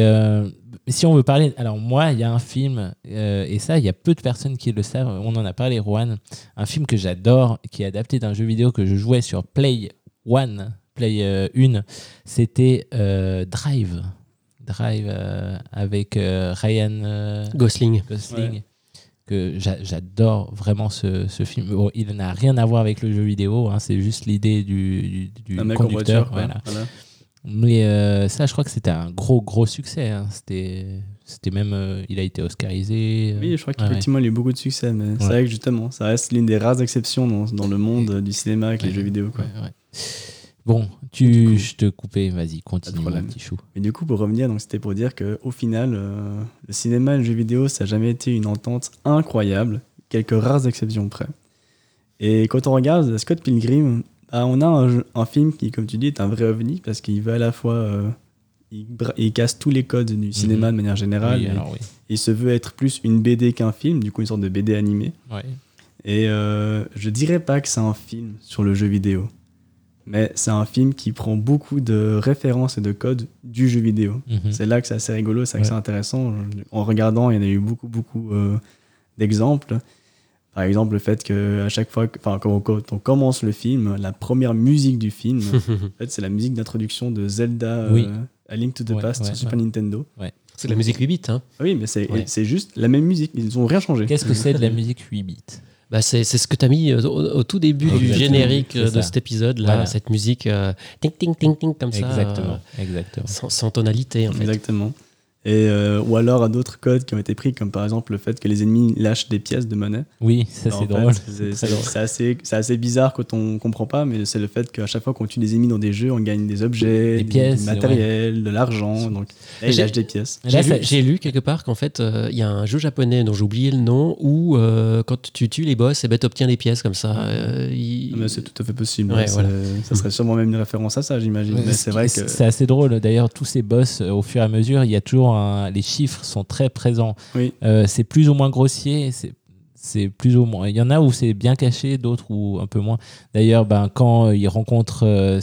si on veut parler, alors moi, il y a un film, et ça, il y a peu de personnes qui le savent. On en a parlé, Juan, un film que j'adore, qui est adapté d'un jeu vidéo que je jouais sur Play One, Play euh, 1. C'était Drive. Drive euh, avec euh, Ryan euh,
Gosling.
Gosling.
Ouais.
Que j'a- j'adore vraiment ce, ce film. Bon, il n'a rien à voir avec le jeu vidéo, hein, c'est juste l'idée du, du, du conducteur.
voiture,
voilà.
Voilà.
Mais euh, ça, je crois que c'était un gros, gros succès. hein. C'était, c'était même. euh, il a été Oscarisé. euh,
Oui, je crois
ouais,
qu'effectivement, il a eu beaucoup de succès, mais c'est
Ouais.
vrai que justement, ça reste l'une des rares exceptions dans, dans le monde du cinéma avec les
Ouais.
jeux vidéo. Quoi.
Bon, tu, je te coupais, vas-y, continue, mon petit chou.
Et du coup, pour revenir, donc c'était pour dire que au final, euh, le cinéma et le jeu vidéo, ça n'a jamais été une entente incroyable, quelques rares exceptions près. Et quand on regarde Scott Pilgrim, bah, on a un, film qui, comme tu dis, est un vrai ovni parce qu'il veut à la fois, euh, il, casse tous les codes du cinéma
Mhm.
de manière générale.
Oui,
et
alors oui.
il se veut être plus une BD qu'un film, du coup une sorte de BD animé.
Ouais.
Et euh, je dirais pas que c'est un film sur le jeu vidéo, mais c'est un film qui prend beaucoup de références et de codes du jeu vidéo.
Mhm.
C'est là que c'est assez rigolo, c'est là que
Ouais.
c'est intéressant. En regardant, il y en a eu beaucoup, beaucoup euh, d'exemples. Par exemple, le fait que à chaque fois, enfin, quand, on- quand on commence le film, la première musique du film, en fait, c'est la musique d'introduction de Zelda euh,
Oui.
A Link to the
Ouais,
Past
ouais,
sur Super
ouais.
Nintendo.
C'est de la musique 8 bits. Hein.
Oui, mais c'est
Ouais.
juste la même musique, ils ont rien changé.
Qu'est-ce que c'est de la musique 8 bits?
Bah, c'est c'est ce que tu as mis euh, au, au tout début du
Exactement,
générique euh, de cet épisode-là,
Voilà.
cette musique euh, ting ting ting ting comme ça,
Exactement,
euh,
exactement.
sans, sans tonalité en fait.
Exactement. Et, euh, ou alors à d'autres codes qui ont été pris, comme par exemple le fait que les ennemis lâchent des pièces de monnaie.
Oui, ça c'est drôle.
c'est- assez, c'est assez bizarre quand on comprend pas, mais c'est le fait qu'à chaque fois qu'on tue des ennemis dans des jeux, on gagne des objets,
Des
du-
pièces,
du matériel, de l'argent. Donc là, ils lâchent des pièces.
Et
J'ai
là,
lu,
ça-
j'ai lu quelque part qu'en fait, euh, il y a un jeu japonais dont j'ai oublié le nom où euh, quand tu tues les boss, eh ben, tu obtiens des pièces comme ça. euh,
Ah, mais C'est tout à fait possible.
Ouais,
C'est-
voilà.
Ça serait sûrement même une référence à ça, j'imagine.
Ouais,
Mais
ce
c'est vrai que.
C'est assez drôle. D'ailleurs, tous ces boss, au fur et à mesure, il y a toujours un- les chiffres sont très présents.
Oui.
Euh, c'est plus ou moins grossier. C'est c'est plus ou moins. Il y en a où c'est bien caché, d'autres où un peu moins. D'ailleurs, ben, quand il rencontre euh,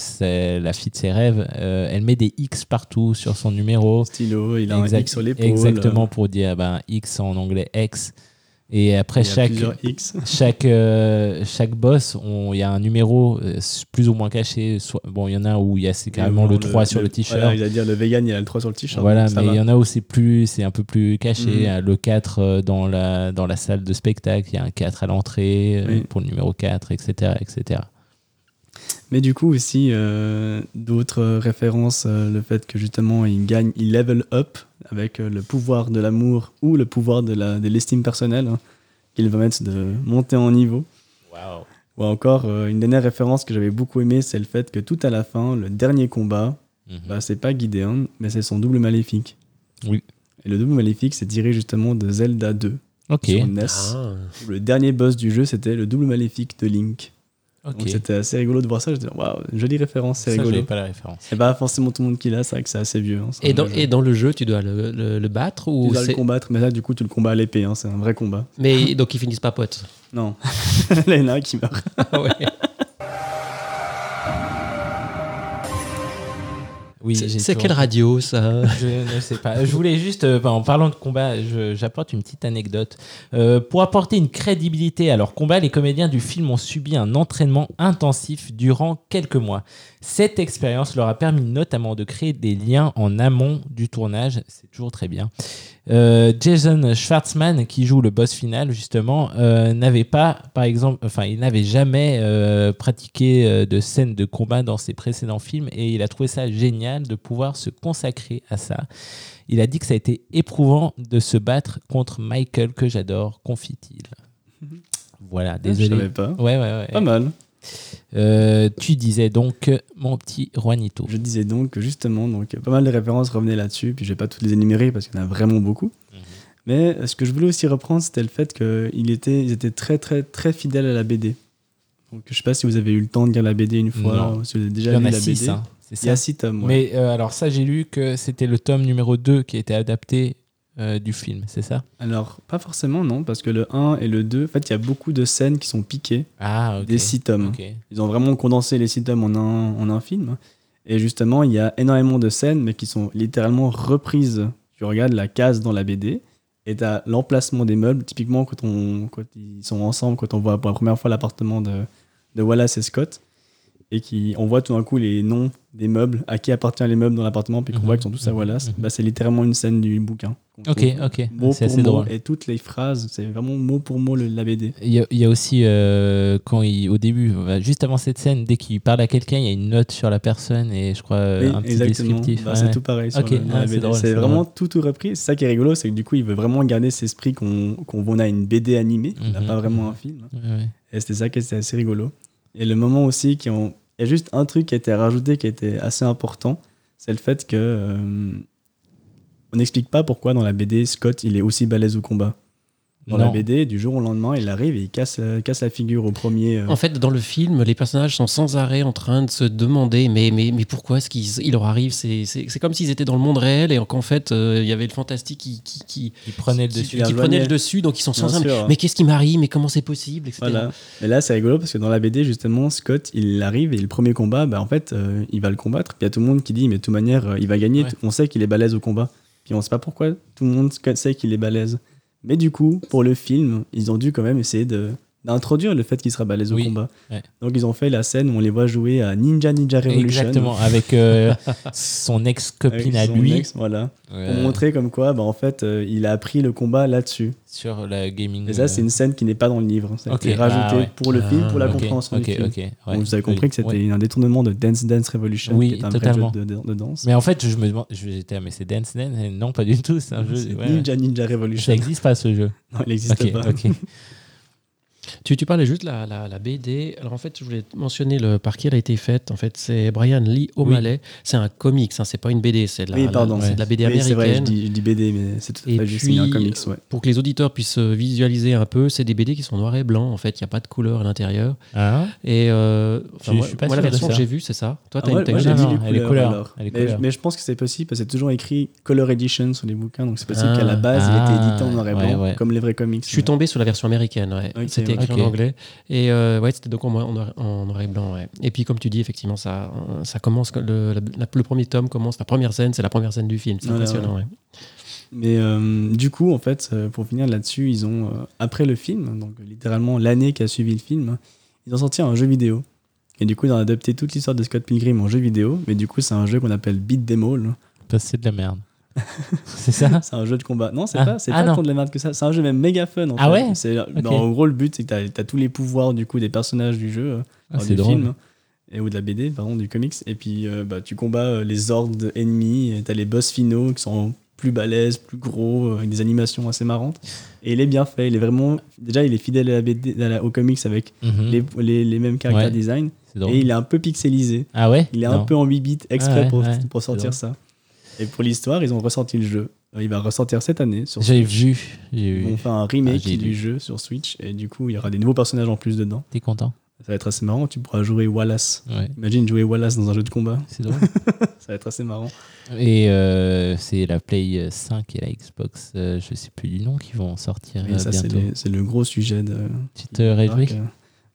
la fille de ses rêves, euh, elle met des X partout sur son numéro.
Stylo, il a un X sur l'épaule.
Exactement pour dire ben, X en anglais X. Et après
Il y a
chaque,
X.
chaque, euh, chaque boss, il y a un numéro euh, plus ou moins caché. Soit, bon, il y en a où il y a c'est carrément le 3 sur le t-shirt.
Voilà, il va dire le vegan, il y a le 3 sur le t-shirt.
Voilà, mais il y en a où c'est plus, c'est un peu plus caché. Euh, Le 4 euh, dans la, dans la salle de spectacle, il y a un 4 à l'entrée
Oui.
pour le numéro 4, etc. etc.
Mais du coup aussi, euh, d'autres références, euh, le fait que justement il gagne, il level up avec euh, le pouvoir de l'amour ou le pouvoir de l'estime personnelle, hein, qu'il va mettre de monter en niveau. Ou encore, une dernière référence que j'avais beaucoup aimée, c'est le fait que tout à la fin, le dernier combat,
Mhm.
bah, c'est pas Gideon, mais c'est son double maléfique.
Oui.
Et le double maléfique, c'est tiré justement de Zelda 2
Ok.
sur NES.
Ah.
Le dernier boss du jeu, c'était le double maléfique de Link. Donc c'était assez rigolo de voir ça. J'étais, waouh, jolie référence, c'est rigolo.
pas la référence.
C'est pas forcément tout le monde qui l'a, c'est vrai que c'est assez vieux. hein,
Et, dans, et dans le jeu, tu dois le, le- le battre
tu
ou
dois le combattre, mais là, du coup, tu le combats à l'épée, hein, c'est un vrai combat.
Mais donc ils finissent pas potes.
Non, là, il y en a un qui meurt.
C'est c'est quelle radio ça?
Je ne sais pas. Je voulais juste, euh, en parlant de combat, j'apporte une petite anecdote. Euh, pour apporter une crédibilité à leur combat, les comédiens du film ont subi un entraînement intensif durant quelques mois. Cette expérience leur a permis notamment de créer des liens en amont du tournage. C'est toujours très bien. Euh, Jason Schwartzman, qui joue le boss final, justement, euh, n'avait pas, par exemple, enfin, il n'avait jamais euh, pratiqué de scènes de combat dans ses précédents films et il a trouvé ça génial de pouvoir se consacrer à ça. Il a dit que ça a été éprouvant de se battre contre Michael, que j'adore, confie-t-il. Voilà,
Je
désolé.
savais pas.
Ouais, ouais, ouais.
Pas mal.
Euh, tu disais donc, mon petit Juanito.
Je disais donc que justement, donc, pas mal de références revenaient là-dessus, puis je vais pas toutes les énumérer parce qu'il y en a vraiment beaucoup.
Mhm.
Mais euh, ce que je voulais aussi reprendre, c'était le fait qu'ils étaient, ils étaient très, très, très fidèles à la BD. Donc je sais pas si vous avez eu le temps de lire la BD une fois,
Non.
ou si vous avez déjà lu la
six,
BD.
hein, c'est
Il y a six tomes, ouais.
Mais euh, alors ça, j'ai lu que c'était le tome numéro 2 qui a été adapté euh, du film, c'est ça?
Alors, pas forcément, non, parce que le 1 et le 2, en fait, il y a beaucoup de scènes qui sont piquées
Ah,
des six tomes.
Ok.
Ils ont vraiment condensé les six tomes en un, en un film. Et justement, il y a énormément de scènes, mais qui sont littéralement reprises. Tu regardes la case dans la BD, et tu as l'emplacement des meubles. Typiquement, quand, on, quand ils sont ensemble, quand on voit pour la première fois l'appartement de, de Wallace et Scott, et qui, on voit tout d'un coup les noms des meubles, à qui appartiennent les meubles dans l'appartement, puis qu'on
Mhm,
voit qu'ils sont tous à
mhm,
Wallace,
mhm.
bah, c'est littéralement une scène du bouquin.
Ok, ok. C'est assez
mot,
drôle.
et toutes les phrases, c'est vraiment mot pour mot le- la BD.
Il y, a, y a aussi, euh, quand il, au début, bah, juste avant cette scène, dès qu'il parle à quelqu'un, il y a une note sur la personne et je crois
Oui,
un petit
exactement.
descriptif.
Bah,
Ouais.
C'est tout pareil. sur
Ok,
le- dans
ah, c'est
vraiment tout, tout repris. C'est ça qui est rigolo, c'est que du coup, il veut vraiment garder cet esprit qu'on qu'on voit à une BD animée. Il n'a
Mhm,
pas vraiment un film.
Ouais, ouais.
Et c'était ça qui était assez rigolo. Et le moment aussi, qui ont... il y a juste un truc qui a été rajouté qui été assez important, c'est le fait que euh, on n'explique pas pourquoi dans la BD Scott il est aussi balèze au combat. Dans la. BD, du jour au lendemain, il arrive et il casse, euh, casse la figure au premier. euh,
En fait, dans le film, les personnages sont sans arrêt en train de se demander mais, mais, mais pourquoi est-ce qu'il il leur arrive C'est c'est- c'est comme s'ils étaient dans le monde réel et qu'en fait, euh, il y avait le fantastique qui, qui, qui,
prenait le
qui-
dessus.
Qui prenait le dessus, donc ils sont sans arrêt. Mais qu'est-ce qui m'arrive? Mais comment c'est possible? Etc.
Voilà. Mais là, c'est rigolo parce que dans la BD, justement, Scott, il arrive et le premier combat, bah, en fait, euh, il va le combattre. Puis il y a tout le monde qui dit, mais de toute manière, euh, il va gagner.
Ouais.
On sait qu'il est balèze au combat. Puis on sait pas pourquoi tout le monde sait qu'il est balèze. Mais du coup, pour le film, ils ont dû quand même essayer de d'introduire le fait qu'il sera balèze au
Oui.
combat.
Ouais.
Donc ils ont fait la scène où on les voit jouer à Ninja Ninja Revolution.
Exactement, avec euh, son ex-copine à lui
ex, voilà.
euh,
Pour montrer comme quoi, bah, en fait, euh, il a appris le combat là-dessus.
sur la gaming.
Et ça, c'est une scène qui n'est pas dans le livre. Ça a été rajouté
Ah ouais.
pour le film, pour la
Ok,
compréhension
ok,
du film. Donc vous avez compris que c'était un détournement de Dance Dance Revolution,
Oui,
qui est un
totalement.
vrai jeu de, de- de danse.
Mais en fait, je me demande, j'étais, ah, mais c'est Dance Dance Non, pas du tout, c'est un jeu.
Ninja Ninja. Revolution.
Ça n'existe pas ce jeu.
Non, il n'existe pas.
Tu, tu parlais juste de la, la, la BD. Alors en fait, je voulais mentionner le par qui elle a été faite. En fait, c'est Brian Lee O'Malley. C'est un comics, hein, c'est pas une BD. C'est de la,
Oui, pardon.
la- c'est de la BD
Oui, c'est vrai, je
américaine.
dis, je dis BD, mais c'est tout à fait juste, un comics, ouais.
Pour que les auditeurs puissent euh, visualiser un peu, c'est des BD qui sont noirs et blancs. En fait, il n'y a pas de couleur à l'intérieur.
Ah,
Et euh, enfin,
Je-
moi,
je suis pas
moi, la version que j'ai vue, c'est ça. Toi,
Ah,
t'as
ouais,
une
j'ai
non,
vu
non,
les
elle est
couleurs,
couleur,
alors.
elle est
Mais,
couleur.
mais je pense que c'est possible parce que c'est toujours écrit Color Edition sur les bouquins, donc c'est possible
Ah.
qu'à la base, il était édité en noir et
Ah,
blanc,
ouais, ouais.
comme les vrais comics.
Je suis tombé sur la version américaine, ouais. C'était écrit
ok.
en anglais. Et euh, ouais, c'était donc en, en noir- en noir et blanc, ouais. Et puis, comme tu dis, effectivement, ça, ça commence, le, la- la- le premier tome commence, la première scène, c'est la première scène du film. C'est
Voilà,
impressionnant, ouais.
Mais euh, du coup, en fait, euh, pour finir là-dessus, ils ont, euh, après le film, donc littéralement l'année qui a suivi le film, ils ont sorti un jeu vidéo. Et du coup, ils ont adapté toute l'histoire de Scott Pilgrim en jeu vidéo. Mais du coup, c'est un jeu qu'on appelle Beat Them All.
Bah, c'est de la merde. c'est ça
C'est un jeu de combat. Non, c'est
Ah.
pas, c'est
Ah,
pas tant de la merde que ça. C'est un jeu même méga fun. En
Ah
fait.
ouais
c'est, bah, En gros, le but, c'est que t'as, t'as tous les pouvoirs du coup des personnages du jeu, euh,
Ah,
du
drôle.
film, et, ou de la BD, pardon, du comics. Et puis, euh, bah, tu combats euh, les hordes ennemis. T'as les boss finaux qui sont plus balèzes, plus gros, euh, avec des animations assez marrantes. Et il est bien fait. Il est vraiment. Déjà, il est fidèle à la BD, à la- comics avec
Mhm.
les, les, les mêmes character
Ouais.
design. Et il est un peu pixelisé.
Ah ouais
Il est un peu en 8 bits exprès
Ah ouais,
pour,
ouais,
pour
c'est
sortir ça. Et pour l'histoire, ils ont ressorti le jeu. Euh, Il va ressortir cette année sur
J'ai
Switch.
vu. J'ai
Ils
vu.
vont faire un remake
Ah,
du jeu sur Switch et du coup il y aura des nouveaux personnages en plus dedans.
T'es content
Ça va être assez marrant, tu pourras jouer Wallace.
Ouais,
Imagine jouer Wallace dans un jeu de combat,
c'est drôle.
ça va être assez marrant.
Et euh, c'est la Play 5 et la Xbox, euh, je sais plus du nom, qui vont sortir
Et
euh,
ça c'est le gros sujet de...
Tu te réjouis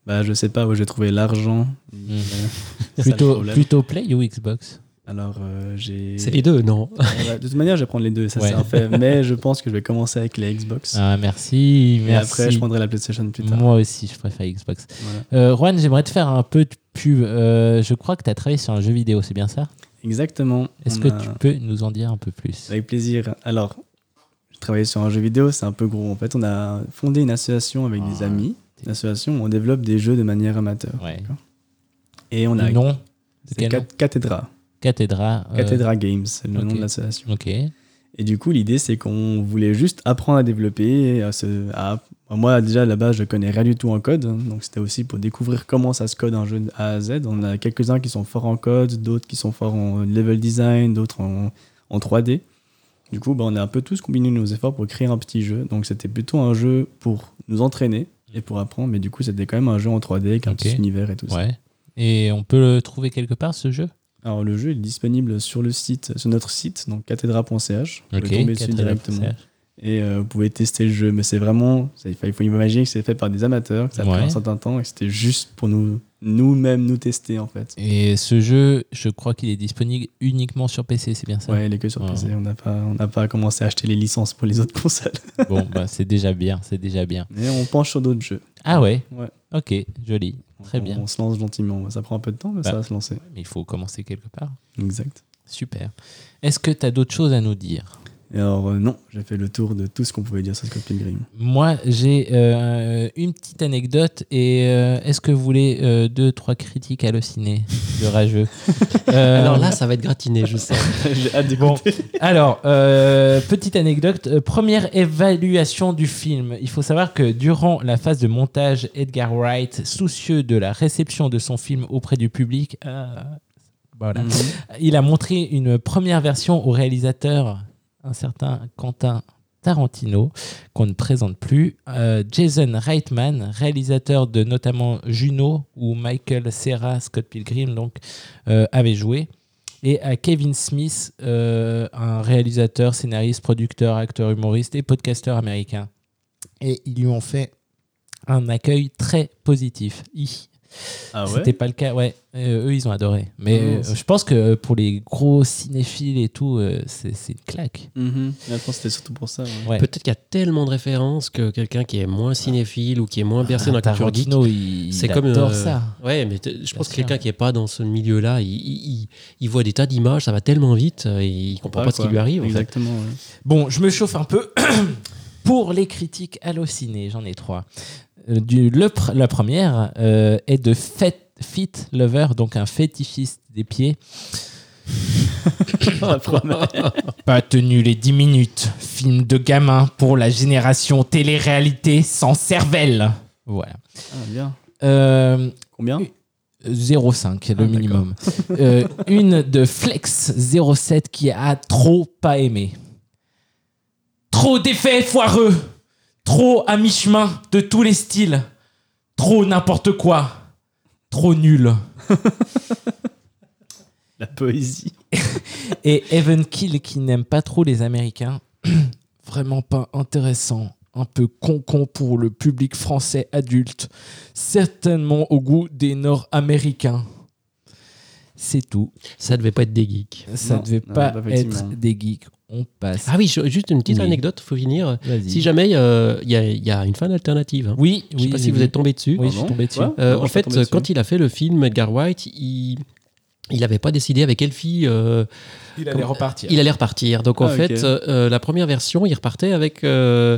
Bah je sais pas où j'ai trouvé l'argent.
Plutôt,
problème.
plutôt Play ou Xbox?
Alors, euh, j'ai.
C'est les deux, non?
Bah, de toute manière, je vais prendre les deux, ça
Ouais.
c'est un fait. Mais je pense que je vais commencer avec les Xbox.
Ah, merci,
et
merci.
après, je prendrai la PlayStation plus tard.
Moi aussi, je préfère Xbox.
Voilà.
Euh, Juan, j'aimerais te faire un peu de pub. Euh, je crois que tu as travaillé sur un jeu vidéo, c'est bien ça?
Exactement.
Est-ce que
a-
tu peux nous en dire un peu plus?
Avec plaisir. Alors, je travaillais sur un jeu vidéo, c'est un peu gros. En fait, on a fondé une association avec des
Ah.
amis. Une association où on développe des jeux de manière amateur.
Ouais.
Et on a.
Le nom
c'est Cathédra.
Cathédra. euh,
Cathédra Games, c'est le nom de l'association.
Ok.
Et du coup, l'idée, c'est qu'on voulait juste apprendre à développer. À se, à- moi, déjà, base, je connais rien du tout en code. hein, Donc, c'était aussi pour découvrir comment ça se code un jeu de A à Z. On a quelques-uns qui sont forts en code, d'autres qui sont forts en level design, d'autres en, en 3D. Du coup, bah, on a un peu tous combiné nos efforts pour créer un petit jeu. Donc, c'était plutôt un jeu pour nous entraîner et pour apprendre. Mais du coup, c'était quand même un jeu en 3D avec un petit univers et tout ça.
Ouais. Et on peut le trouver quelque part, ce jeu?
Alors, le jeu est disponible sur le site, sur notre site, donc cathédra.ch. Vous pouvez tomber dessus directement. Et euh, vous pouvez tester le jeu, mais c'est vraiment. Il faut imaginer que c'est fait par des amateurs, que ça
Ouais.
un certain temps et que c'était juste pour nous nous-mêmes nous tester en fait.
Et ce jeu, je crois qu'il est disponible uniquement sur PC, c'est bien ça?
Ouais, il est que sur
Ouais.
PC. On n'a pas, on n'a pas commencé à acheter les licences pour les autres consoles.
Bon, bah, c'est déjà bien, c'est déjà bien.
Mais on penche sur d'autres jeux.
Ah ouais?
Ouais.
Ok, joli. Très
On-
bien.
On se lance gentiment. Ça prend un peu de temps, mais
Bah.
ça va se lancer.
Mais il faut commencer quelque part.
Exact.
Super. Est-ce que tu as d'autres choses à nous dire?
Et alors, euh, non, j'ai fait le tour de tout ce qu'on pouvait dire sur Scott Pilgrim.
Moi, j'ai euh, une petite anecdote. Et euh, est-ce que vous voulez euh, deux, trois critiques hallucinées de rageux Euh,
Alors là, ça va être gratiné, je sais.
j'ai hâte
Bon,
d'écouter.
alors, euh, petite anecdote. première évaluation du film. Il faut savoir que durant la phase de montage, Edgar Wright, soucieux de la réception de son film auprès du public, euh, voilà,
Mhm.
il a montré une première version au réalisateur, un certain Quentin Tarantino, qu'on ne présente plus. Euh, Jason Reitman, réalisateur de notamment Juno, où Michael Serra, Scott Pilgrim, donc, euh, avait joué. Et à Kevin Smith, euh, un réalisateur, scénariste, producteur, acteur, humoriste et podcasteur américain. Et ils lui ont fait un accueil très positif.
Ah ouais
C'était pas le cas, ouais. Euh, eux, ils ont adoré. Mais
Ah,
euh, je pense que pour les gros cinéphiles et tout, euh, c'est c'est une claque.
Mhm. Je pense que c'était surtout pour ça. ouais.
Ouais.
Peut-être qu'il y a tellement de références que quelqu'un qui est moins cinéphile ou qui est moins bercé dans la culture geek,
Tarantino, il,
c'est comme
adore
euh,
ça.
Ouais, mais je pense que quelqu'un qui est pas dans ce milieu-là, il, il- il- il voit des tas d'images, ça va tellement vite, euh, il comprend pas ce qui lui arrive. en fait.
Exactement. ouais.
Bon, je me chauffe un peu. Pour les critiques hallucinées, j'en ai trois. Euh, du, le la première euh, est de Fet- Fit Lover, donc un fétichiste des pieds. Pas tenu les 10 minutes. Film de gamin pour la génération télé-réalité sans cervelle. Voilà.
Ah, bien.
Euh,
Combien
0,5 le
Ah,
minimum. Euh, une de Flex 07 qui a trop pas aimé. Trop d'effets foireux. Trop à mi-chemin de tous les styles. Trop n'importe quoi. Trop nul.
La poésie.
Et Evan Kill qui n'aime pas trop les Américains. Vraiment pas intéressant. Un peu con-con pour le public français adulte. Certainement au goût des Nord-Américains. C'est tout.
Ça devait pas être des geeks.
Ça
Non,
devait
non,
pas
pas
être des geeks. On passe.
Ah oui, juste une petite
Oui.
anecdote, faut finir. Si jamais euh, il y, a, il y a une fin alternative, hein.
Oui,
je sais
oui.
pas si vous êtes tombé dessus.
Oui, je suis
Pardon
tombé dessus.
Euh,
Non,
en fait,
dessus.
quand il a fait le film Edgar Wright, il il n'avait pas décidé avec quelle fille euh,
Il
allait
repartir.
il allait repartir. Donc en
Ah,
fait, euh, la première version, il repartait avec euh,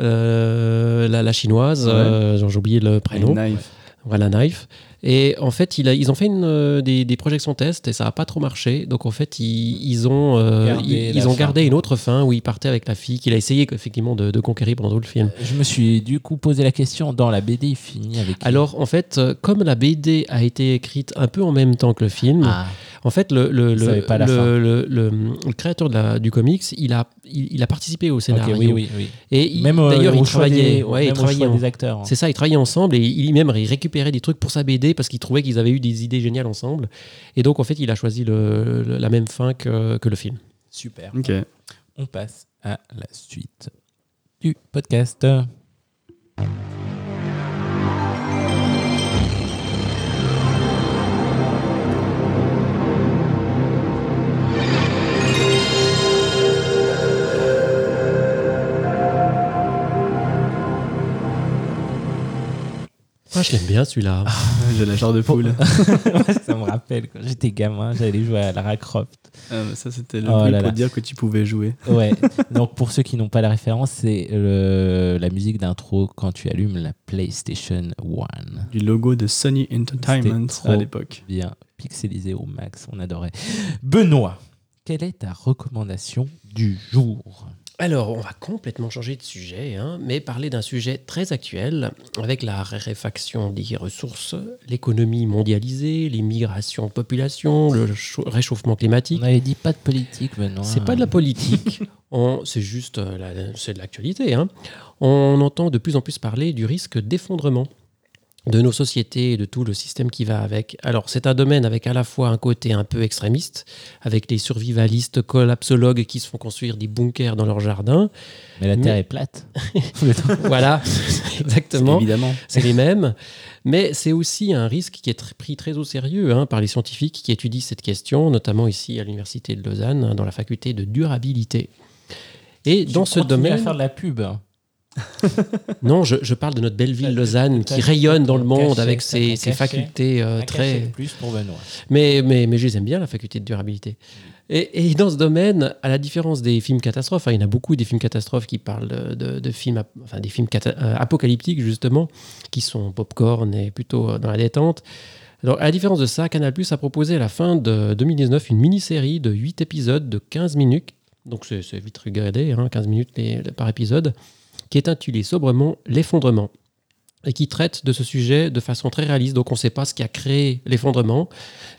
euh, la, la chinoise,
Ouais.
euh, j'ai oublié le prénom.
Knife.
Voilà, Knife. Et en fait, il a- ils ont fait une, euh, des, des projections tests et ça n'a pas trop marché. Donc en fait, ils, ils ont, euh,
Gardé
ils, ont
fin.
gardé une autre fin où il partait avec la fille qu'il a essayé effectivement de, de conquérir pendant tout le film.
Je me suis du coup posé la question dans la BD, il finit avec.
Alors en fait, euh, comme la BD a été écrite un peu en même temps que le film,
Ah,
en fait, le, le,
Vous
le,
savez pas la
le-
fin.
le- le- le créateur de la- du comics, il a, il, il a participé au scénario.
oui, oui, oui.
Et il-
Même euh,
d'ailleurs, il travaillait,
des,
ouais, il
même au
travaillait
choix
en-
des acteurs. hein.
C'est ça, ils travaillaient ensemble et il même il récupérait des trucs pour sa BD parce qu'il trouvait qu'ils avaient eu des idées géniales ensemble. Et donc, en fait, il a choisi le- le- la même fin que, que le film.
Super.
Ok.
On passe à la suite du podcast.
Ah, je l'aime bien celui-là.
J'ai la genre de poule.
ça me rappelle quand j'étais gamin, j'allais jouer à Lara Croft.
Ah, ça, c'était le
Oh là
pour
là.
dire que tu pouvais jouer.
Ouais. Donc pour ceux qui n'ont pas la référence, c'est le- la musique d'intro quand tu allumes la PlayStation 1.
Du logo de Sony Entertainment à l'époque.
Bien pixelisé au max, on adorait. Benoît, quelle est ta recommandation du jour?
Alors, on va complètement changer de sujet, hein, mais parler d'un sujet très actuel, avec la raréfaction des ressources, l'économie mondialisée, les migrations de population, le chau- réchauffement climatique.
On avait dit pas de politique, Benoît.
C'est pas de la politique, c'est juste euh, la- c'est de l'actualité. hein. On entend de plus en plus parler du risque d'effondrement de nos sociétés et de tout le système qui va avec. Alors, c'est un domaine avec à la fois un côté un peu extrémiste, avec les survivalistes collapsologues qui se font construire des bunkers dans leur jardin.
Mais la
Mais-
Terre est plate.
Voilà, exactement.
Évidemment.
C'est les mêmes. Mais c'est aussi un risque qui est pris très au sérieux hein, par les scientifiques qui étudient cette question, notamment ici à l'Université de Lausanne, hein, dans la faculté de durabilité. Et
Tu
dans ce domaine.
à faire de la pub. hein.
Non, je, je parle de notre belle ville Lausanne qui rayonne dans le monde
caché,
avec ses, facultés euh, très.
plus pour Benoît.
Mais, mais, mais je les aime bien, la faculté de durabilité. Et, et dans ce domaine, à la différence des films catastrophes, hein, il y en a beaucoup des films catastrophes qui parlent de, de- de films, enfin des films euh, apocalyptiques justement, qui sont popcorn et plutôt euh, dans la détente. Alors, à la différence de ça, Canal Plus a proposé à la fin de 2019 une mini-série de 8 épisodes de 15 minutes. Donc, c'est vite regardé, hein, 15 minutes les- par épisode, qui est intitulé sobrement L'effondrement et qui traite de ce sujet de façon très réaliste. Donc, on ne sait pas ce qui a créé l'effondrement.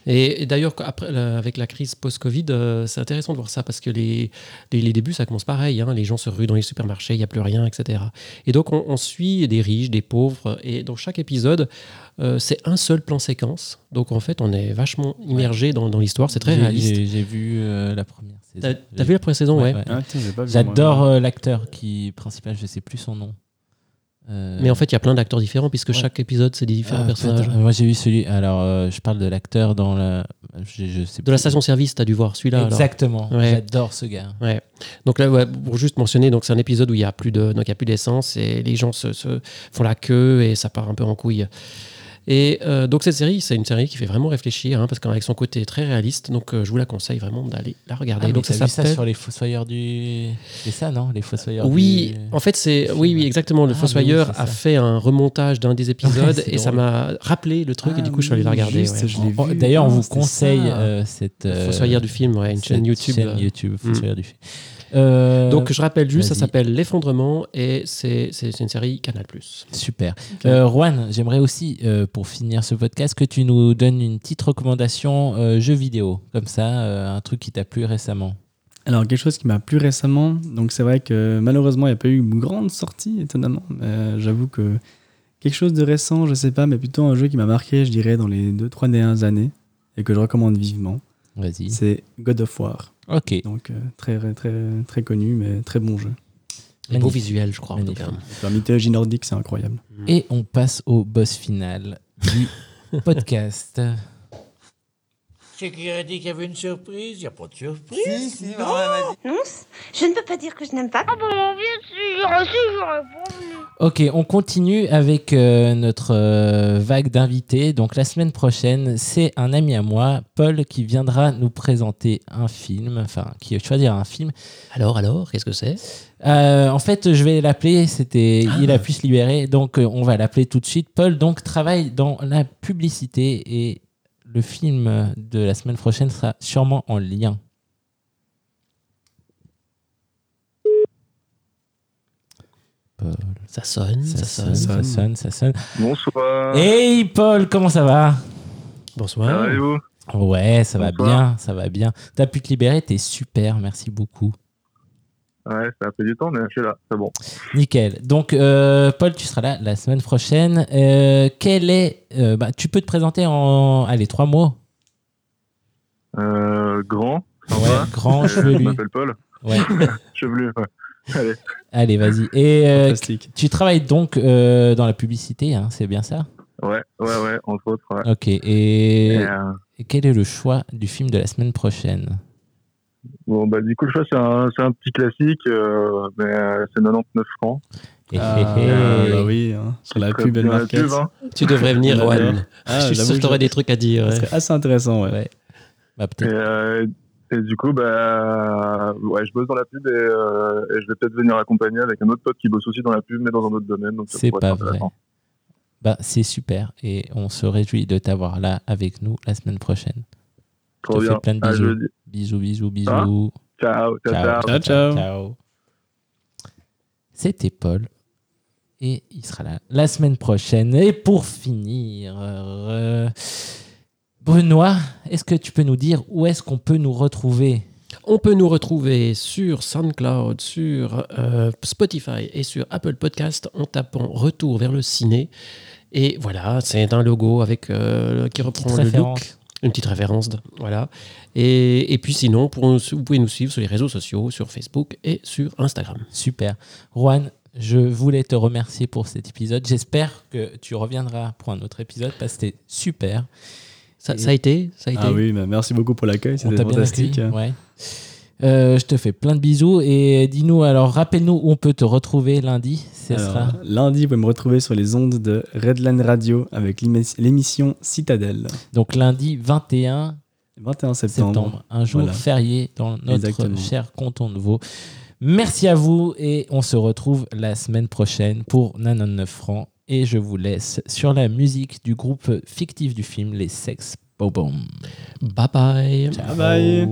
Et, d'ailleurs, avec la crise post-Covid, euh, c'est intéressant de voir ça parce que les, les, les débuts, ça commence pareil. hein. les gens se ruent dans les supermarchés, il n'y a plus rien, etc. Et donc, on, on suit des riches, des pauvres. Et dans chaque épisode, euh, c'est un seul plan séquence. Donc, en fait, on est vachement immergé dans, dans l'histoire. C'est très réaliste.
J'ai vu euh, la première saison.
T'as t'as vu la première saison Ouais.
Ah,
J'adore euh, l'acteur qui principal, je sais plus son nom. Euh,
Mais en fait, il y a plein d'acteurs différents puisque
Ouais.
chaque épisode, c'est des différents
ah,
personnages.
moi j'ai vu celui. Alors, euh, je parle de l'acteur dans la. Je, je sais
De la station-service, tu as dû voir celui-là.
Exactement.
Ouais.
J'adore ce gars.
Ouais. Donc là, ouais, pour juste mentionner, donc c'est un épisode où il y a plus de, donc il y a plus d'essence et les gens se, se font la queue et ça part un peu en couille. Et euh, donc cette série, c'est une série qui fait vraiment réfléchir hein, parce qu'avec son côté très réaliste, donc euh, je vous la conseille vraiment d'aller la regarder.
Ah,
donc
ça, vu ça sur les Fossoyeurs du. C'est ça, non? Les Fossoyeurs
Oui,
du.
en fait, c'est oui, oui, exactement. Le
Ah,
Fossoyeur
oui,
a fait un remontage d'un des épisodes et ça m'a rappelé le truc et
Ah
du coup, je suis allé la
oui,
regarder.
juste,
ouais.
je l'ai
Oh,
vu.
D'ailleurs, on
Ah,
vous conseille
ça.
euh, cette. Euh,
Fossoyeur du film, ouais, une chaîne YouTube.
chaîne YouTube,
Mm.
Fossoyeur du film. Euh,
Donc je rappelle juste, ça s'appelle L'effondrement et c'est une série Canal+.
Super. Euh, Juan, j'aimerais aussi, euh, pour finir ce podcast, que tu nous donnes une petite recommandation euh, jeu vidéo, comme ça, euh, un truc qui t'a plu récemment.
Alors, quelque chose qui m'a plu récemment, donc c'est vrai que malheureusement, il n'y a pas eu une grande sortie, étonnamment. Mais, euh, J'avoue que quelque chose de récent, je sais pas, mais plutôt un jeu qui m'a marqué, je dirais, dans les 2-3 dernières années, et que je recommande vivement,
Vas-y.
c'est God of War.
Ok.
Donc, euh, très, très, très connu, mais très bon jeu.
Un beau visuel, je crois. En tout cas.
Magnifique.
La mythologie nordique, c'est incroyable.
Et on passe au boss final du podcast.
C'est qui a dit qu'il y avait une surprise? Il n'y a pas de surprise.
Non, je ne peux pas dire que je n'aime pas.
Ah bon, bien sûr, si j'aurais.
Ok, on continue avec euh, notre euh, vague d'invités. Donc la semaine prochaine, c'est un ami à moi, Paul, qui viendra nous présenter un film, enfin qui choisira un film.
Alors, alors, qu'est-ce que c'est?
Euh, en fait, je vais l'appeler. C'était,
Ah.
il a pu se libérer, donc euh, on va l'appeler tout de suite. Paul, donc travaille dans la publicité et le film de la semaine prochaine sera sûrement en lien. Paul,
Ça sonne,
ça,
ça,
sonne,
sonne.
ça sonne, ça sonne.
Bonsoir.
Hey Paul, comment ça va?
Bonsoir.
Ça va vous?
Ouais, ça va bien, ça va bien. T'as pu te libérer, t'es super, merci beaucoup.
Ouais, ça a fait du temps, mais je suis là, c'est bon.
Nickel. Donc, euh, Paul, tu seras là la semaine prochaine. Euh, quel est. euh, bah, tu peux te présenter en. Allez, trois mots.
Euh, grand, sympa.
Ouais, grand, chevelu.
Je m'appelle Paul.
Ouais.
chevelu, ouais. Allez.
Allez, vas-y. Et euh,
Fantastique.
tu travailles donc euh, dans la publicité, hein, c'est bien ça?
Ouais, ouais, ouais, entre autres. Ouais.
Ok. Et,
Et, euh,
et quel est le choix du film de la semaine prochaine?
Bon, bah, du coup, le choix, c'est un, c'est un petit classique, euh, mais euh, c'est 99 francs.
Eh,
Ah,
eh, eh.
bah oui, hein, sur la
Très
pub elle
bien la
marquette.
pub, hein.
Tu devrais venir,
D'accord.
Juan.
Ah,
je suis sûr que t'aurais
je-
des trucs à dire. Ouais.
serait assez intéressant, ouais.
Ouais. Bah,
Et,
peut-être.
euh, et du coup, bah, ouais, je bosse dans la pub et, euh, et je vais peut-être venir accompagner avec un autre pote qui bosse aussi dans la pub, mais dans un autre domaine. Donc ça
C'est pas vrai. Bah, c'est super et on se réjouit de t'avoir là avec nous la semaine prochaine.
Trop
te
bien.
fais plein de
À
bisous. Bisous, bisous, bisous.
Ciao, ciao, ciao.
Ciao, ciao.
ciao. C'était Paul. Et il sera là la semaine prochaine. Et pour finir, euh, Benoît, est-ce que tu peux nous dire où est-ce qu'on peut nous retrouver?
On peut nous retrouver sur SoundCloud, sur euh, Spotify et sur Apple Podcast en tapant Retour vers le ciné. Et voilà, c'est un logo avec euh, qui reprend le look. Une petite référence, voilà. Et, et puis sinon, pour vous pouvez nous suivre sur les réseaux sociaux, sur Facebook et sur Instagram.
Super. Juan, je voulais te remercier pour cet épisode. J'espère que tu reviendras pour un autre épisode parce que c'était super.
Ça,
Et-
ça a été, ça a été.
Ah oui, bah, merci beaucoup pour l'accueil, c'était
bien
fantastique.
accueilli Ouais. Euh, je te fais plein de bisous et dis-nous alors, rappelle-nous où on peut te retrouver lundi. Ce
Alors,
sera
Lundi, vous pouvez me retrouver sur les ondes de Redline Radio avec l'émis- l'émission Citadelle.
donc lundi 21
21 septembre.
septembre, un jour
Voilà.
férié dans notre
Exactement.
cher canton de Vaud. Merci à vous et on se retrouve la semaine prochaine pour 99 francs. Et je vous laisse sur la musique du groupe fictif du film Les Sex Bobom.
Bye bye.
Ciao.
bye.